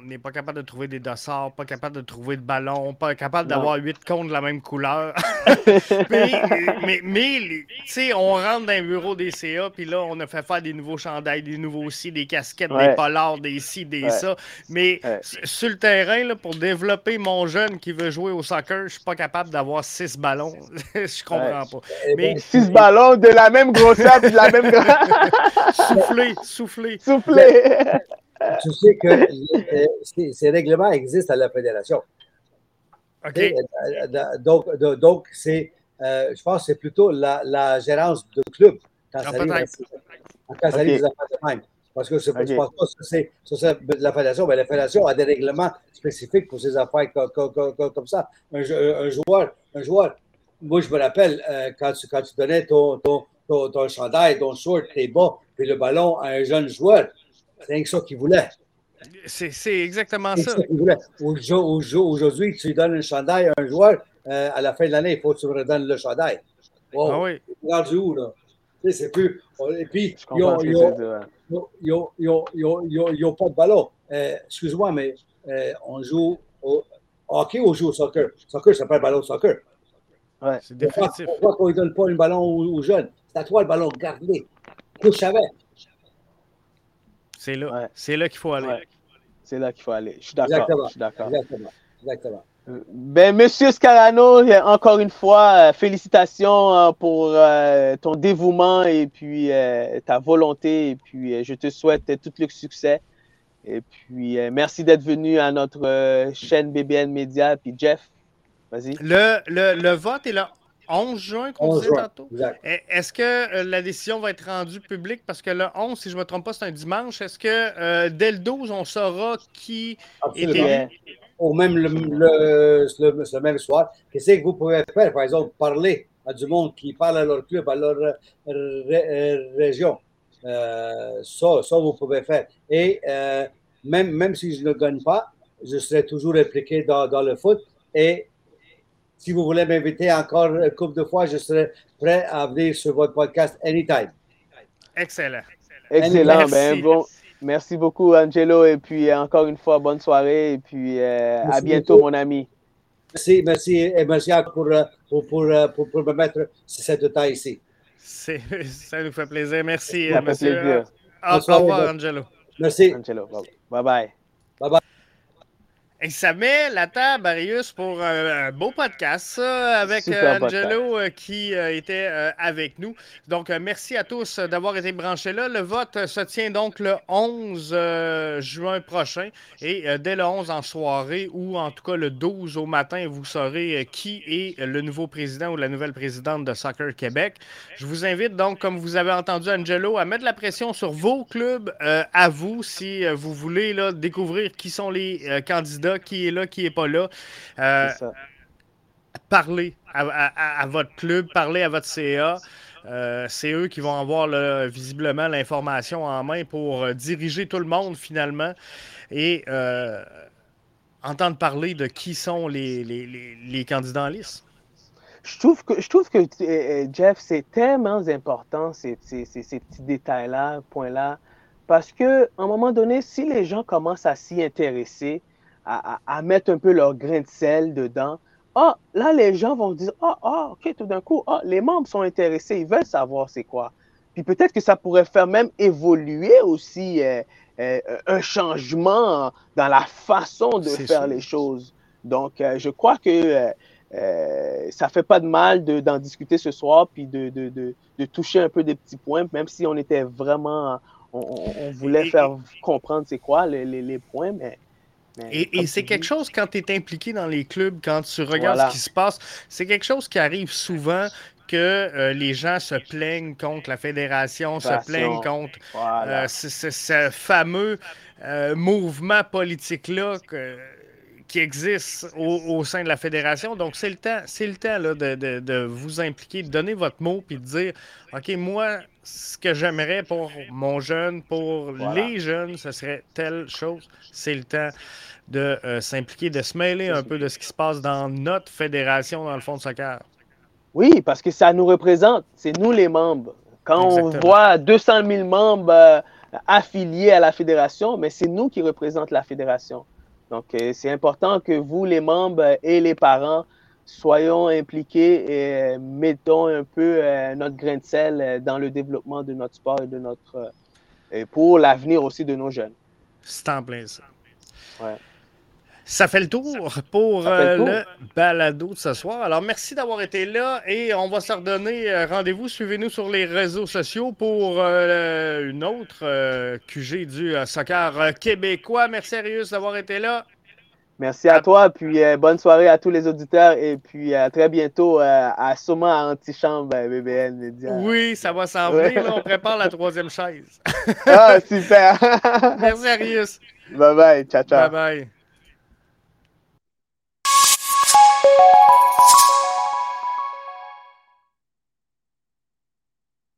on n'est pas capable de trouver des dossards, pas capable de trouver de ballons, pas capable d'avoir huit comptes de la même couleur. mais, mais, tu sais, on rentre dans le bureau des CA, puis là, on a fait faire des nouveaux chandails, des nouveaux ci, des casquettes, des polars, des ci, des ça. Mais sur le terrain, là, pour développer mon jeune qui veut jouer au soccer, je suis pas capable d'avoir six ballons. je comprends pas. Eh mais, six ballons de la même grosseur, de la même Souffler, souffler. Souffler tu sais que euh, ces, règlements existent à la fédération. OK. Euh, donc, donc c'est, euh, je pense que c'est plutôt la, la, gérance de club quand ça arrive, quand ça arrive de même. Parce que c'est okay. pas c'est, c'est la fédération, mais la fédération a des règlements spécifiques pour ces affaires comme, comme, comme ça. Un, un, joueur, un joueur, moi je me rappelle quand, tu, quand tu donnais ton, ton, ton, ton chandail, ton short, tes bas, puis le ballon à un jeune joueur, c'est rien que ça qu'il voulait. C'est exactement ça. Aujourd'hui, tu donnes un chandail à un joueur, euh, à la fin de l'année, il faut que tu me redonnes le chandail. Wow. Ah oui. Regarde où, là? C'est plus. Et puis, ils n'ont pas de ballon. Euh, excuse-moi, mais euh, on joue au hockey ou on joue au soccer? Soccer, ça s'appelle ballon de soccer. Ouais, c'est définitif. Pourquoi qu'on ne donne pas un ballon aux, jeunes? C'est à toi le ballon, garde-le. Couche avec. C'est là, c'est là qu'il faut aller. C'est là qu'il faut aller. Je suis d'accord. Je suis d'accord. Exactement. Euh, ben, Monsieur Scarano, encore une fois, euh, félicitations euh, pour ton dévouement et puis ta volonté. Et puis, je te souhaite tout le succès. Et puis, merci d'être venu à notre chaîne BBN Media. Puis, Jeff, vas-y. Le, le, le vote est là 11 juin qu'on disait tantôt? Est-ce que euh, la décision va être rendue publique? Parce que le 11, si je ne me trompe pas, c'est un dimanche. Est-ce que euh, dès le 12, on saura qui est élu? Ou même le, le, même soir. Qu'est-ce que vous pouvez faire? Par exemple, parler à du monde qui parle à leur club, à leur euh, région? ça, ça, vous pouvez faire. Et même, même si je ne gagne pas, je serai toujours impliqué dans, dans le foot. Et si vous voulez m'inviter encore une couple de fois, je serai prêt à venir sur votre podcast anytime. Excellent. Excellent. Merci. Ben, bon, merci beaucoup, Angelo. Et puis, encore une fois, bonne soirée. Et puis, euh, à bientôt, mon ami. Merci, merci, et merci pour, euh, pour, pour, euh, pour, pour me mettre cette taille ici. Ça nous fait plaisir. Merci, ça monsieur. Plaisir. Au revoir, Angelo. Merci. Angelo. Bye bye. Et ça met la table, Arius, pour un, beau podcast, avec euh, Angelo euh, qui euh, était avec nous. Donc, merci à tous d'avoir été branchés là. Le vote se tient donc le 11 juin prochain. Et dès le 11 en soirée, ou en tout cas le 12 au matin, vous saurez qui est le nouveau président ou la nouvelle présidente de Soccer Québec. Je vous invite donc, comme vous avez entendu Angelo, à mettre la pression sur vos clubs à vous si vous voulez là, découvrir qui sont les candidats qui est là, qui n'est pas là. Euh, parlez à, votre club, parlez à votre CA. Euh, c'est eux qui vont avoir visiblement l'information en main pour euh, diriger tout le monde finalement et entendre parler de qui sont les, les, candidats en liste. Je trouve que, je trouve que Jeff, c'est tellement important ces, ces, ces petits détails-là, points-là, parce qu'à un moment donné, si les gens commencent à s'y intéresser, à, mettre un peu leur grain de sel dedans. Ah, là, les gens vont dire, ah, ah, OK, tout d'un coup, ah, les membres sont intéressés, ils veulent savoir c'est quoi. Puis peut-être que ça pourrait faire même évoluer aussi euh, euh, un changement dans la façon de faire les choses. Donc, euh, je crois que ça ne fait pas de mal d'en discuter ce soir, puis de, de, de, toucher un peu des petits points, même si on était vraiment, on, voulait faire comprendre c'est quoi les, les, les points, mais et, c'est quelque chose, quand tu es impliqué dans les clubs, quand tu regardes ce qui se passe, c'est quelque chose qui arrive souvent que euh, les gens se plaignent contre la fédération, se plaignent contre euh, ce, fameux euh, mouvement politique-là qui existe au, sein de la fédération. Donc, c'est le temps, c'est le temps de, vous impliquer, de donner votre mot puis de dire OK, moi, ce que j'aimerais pour mon jeune, pour les jeunes, ce serait telle chose. C'est le temps de euh, s'impliquer, de se mêler un peu de ce qui se passe dans notre fédération, dans le fond de soccer. Oui, parce que ça nous représente. C'est nous les membres. Quand on voit 200 000 membres euh, affiliés à la fédération, mais c'est nous qui représentons la fédération. Donc, euh, c'est important que vous, les membres et les parents, soyons impliqués et mettons un peu notre grain de sel dans le développement de notre sport et de notre et pour l'avenir aussi de nos jeunes. C'est en plein ça. Ouais. Ça fait le tour pour euh, le, balado de ce soir. Alors, merci d'avoir été là et on va se redonner euh, rendez-vous. Suivez-nous sur les réseaux sociaux pour euh, une autre QG du soccer québécois. Merci, Arius, d'avoir été là. Merci à toi, puis euh, bonne soirée à tous les auditeurs et puis euh, à très bientôt euh, à sûrement à Antichambre BBN Média. Oui, ça va s'en venir, on prépare la troisième chaise. ah, super! Merci Arius. Bye bye, ciao ciao. Bye bye.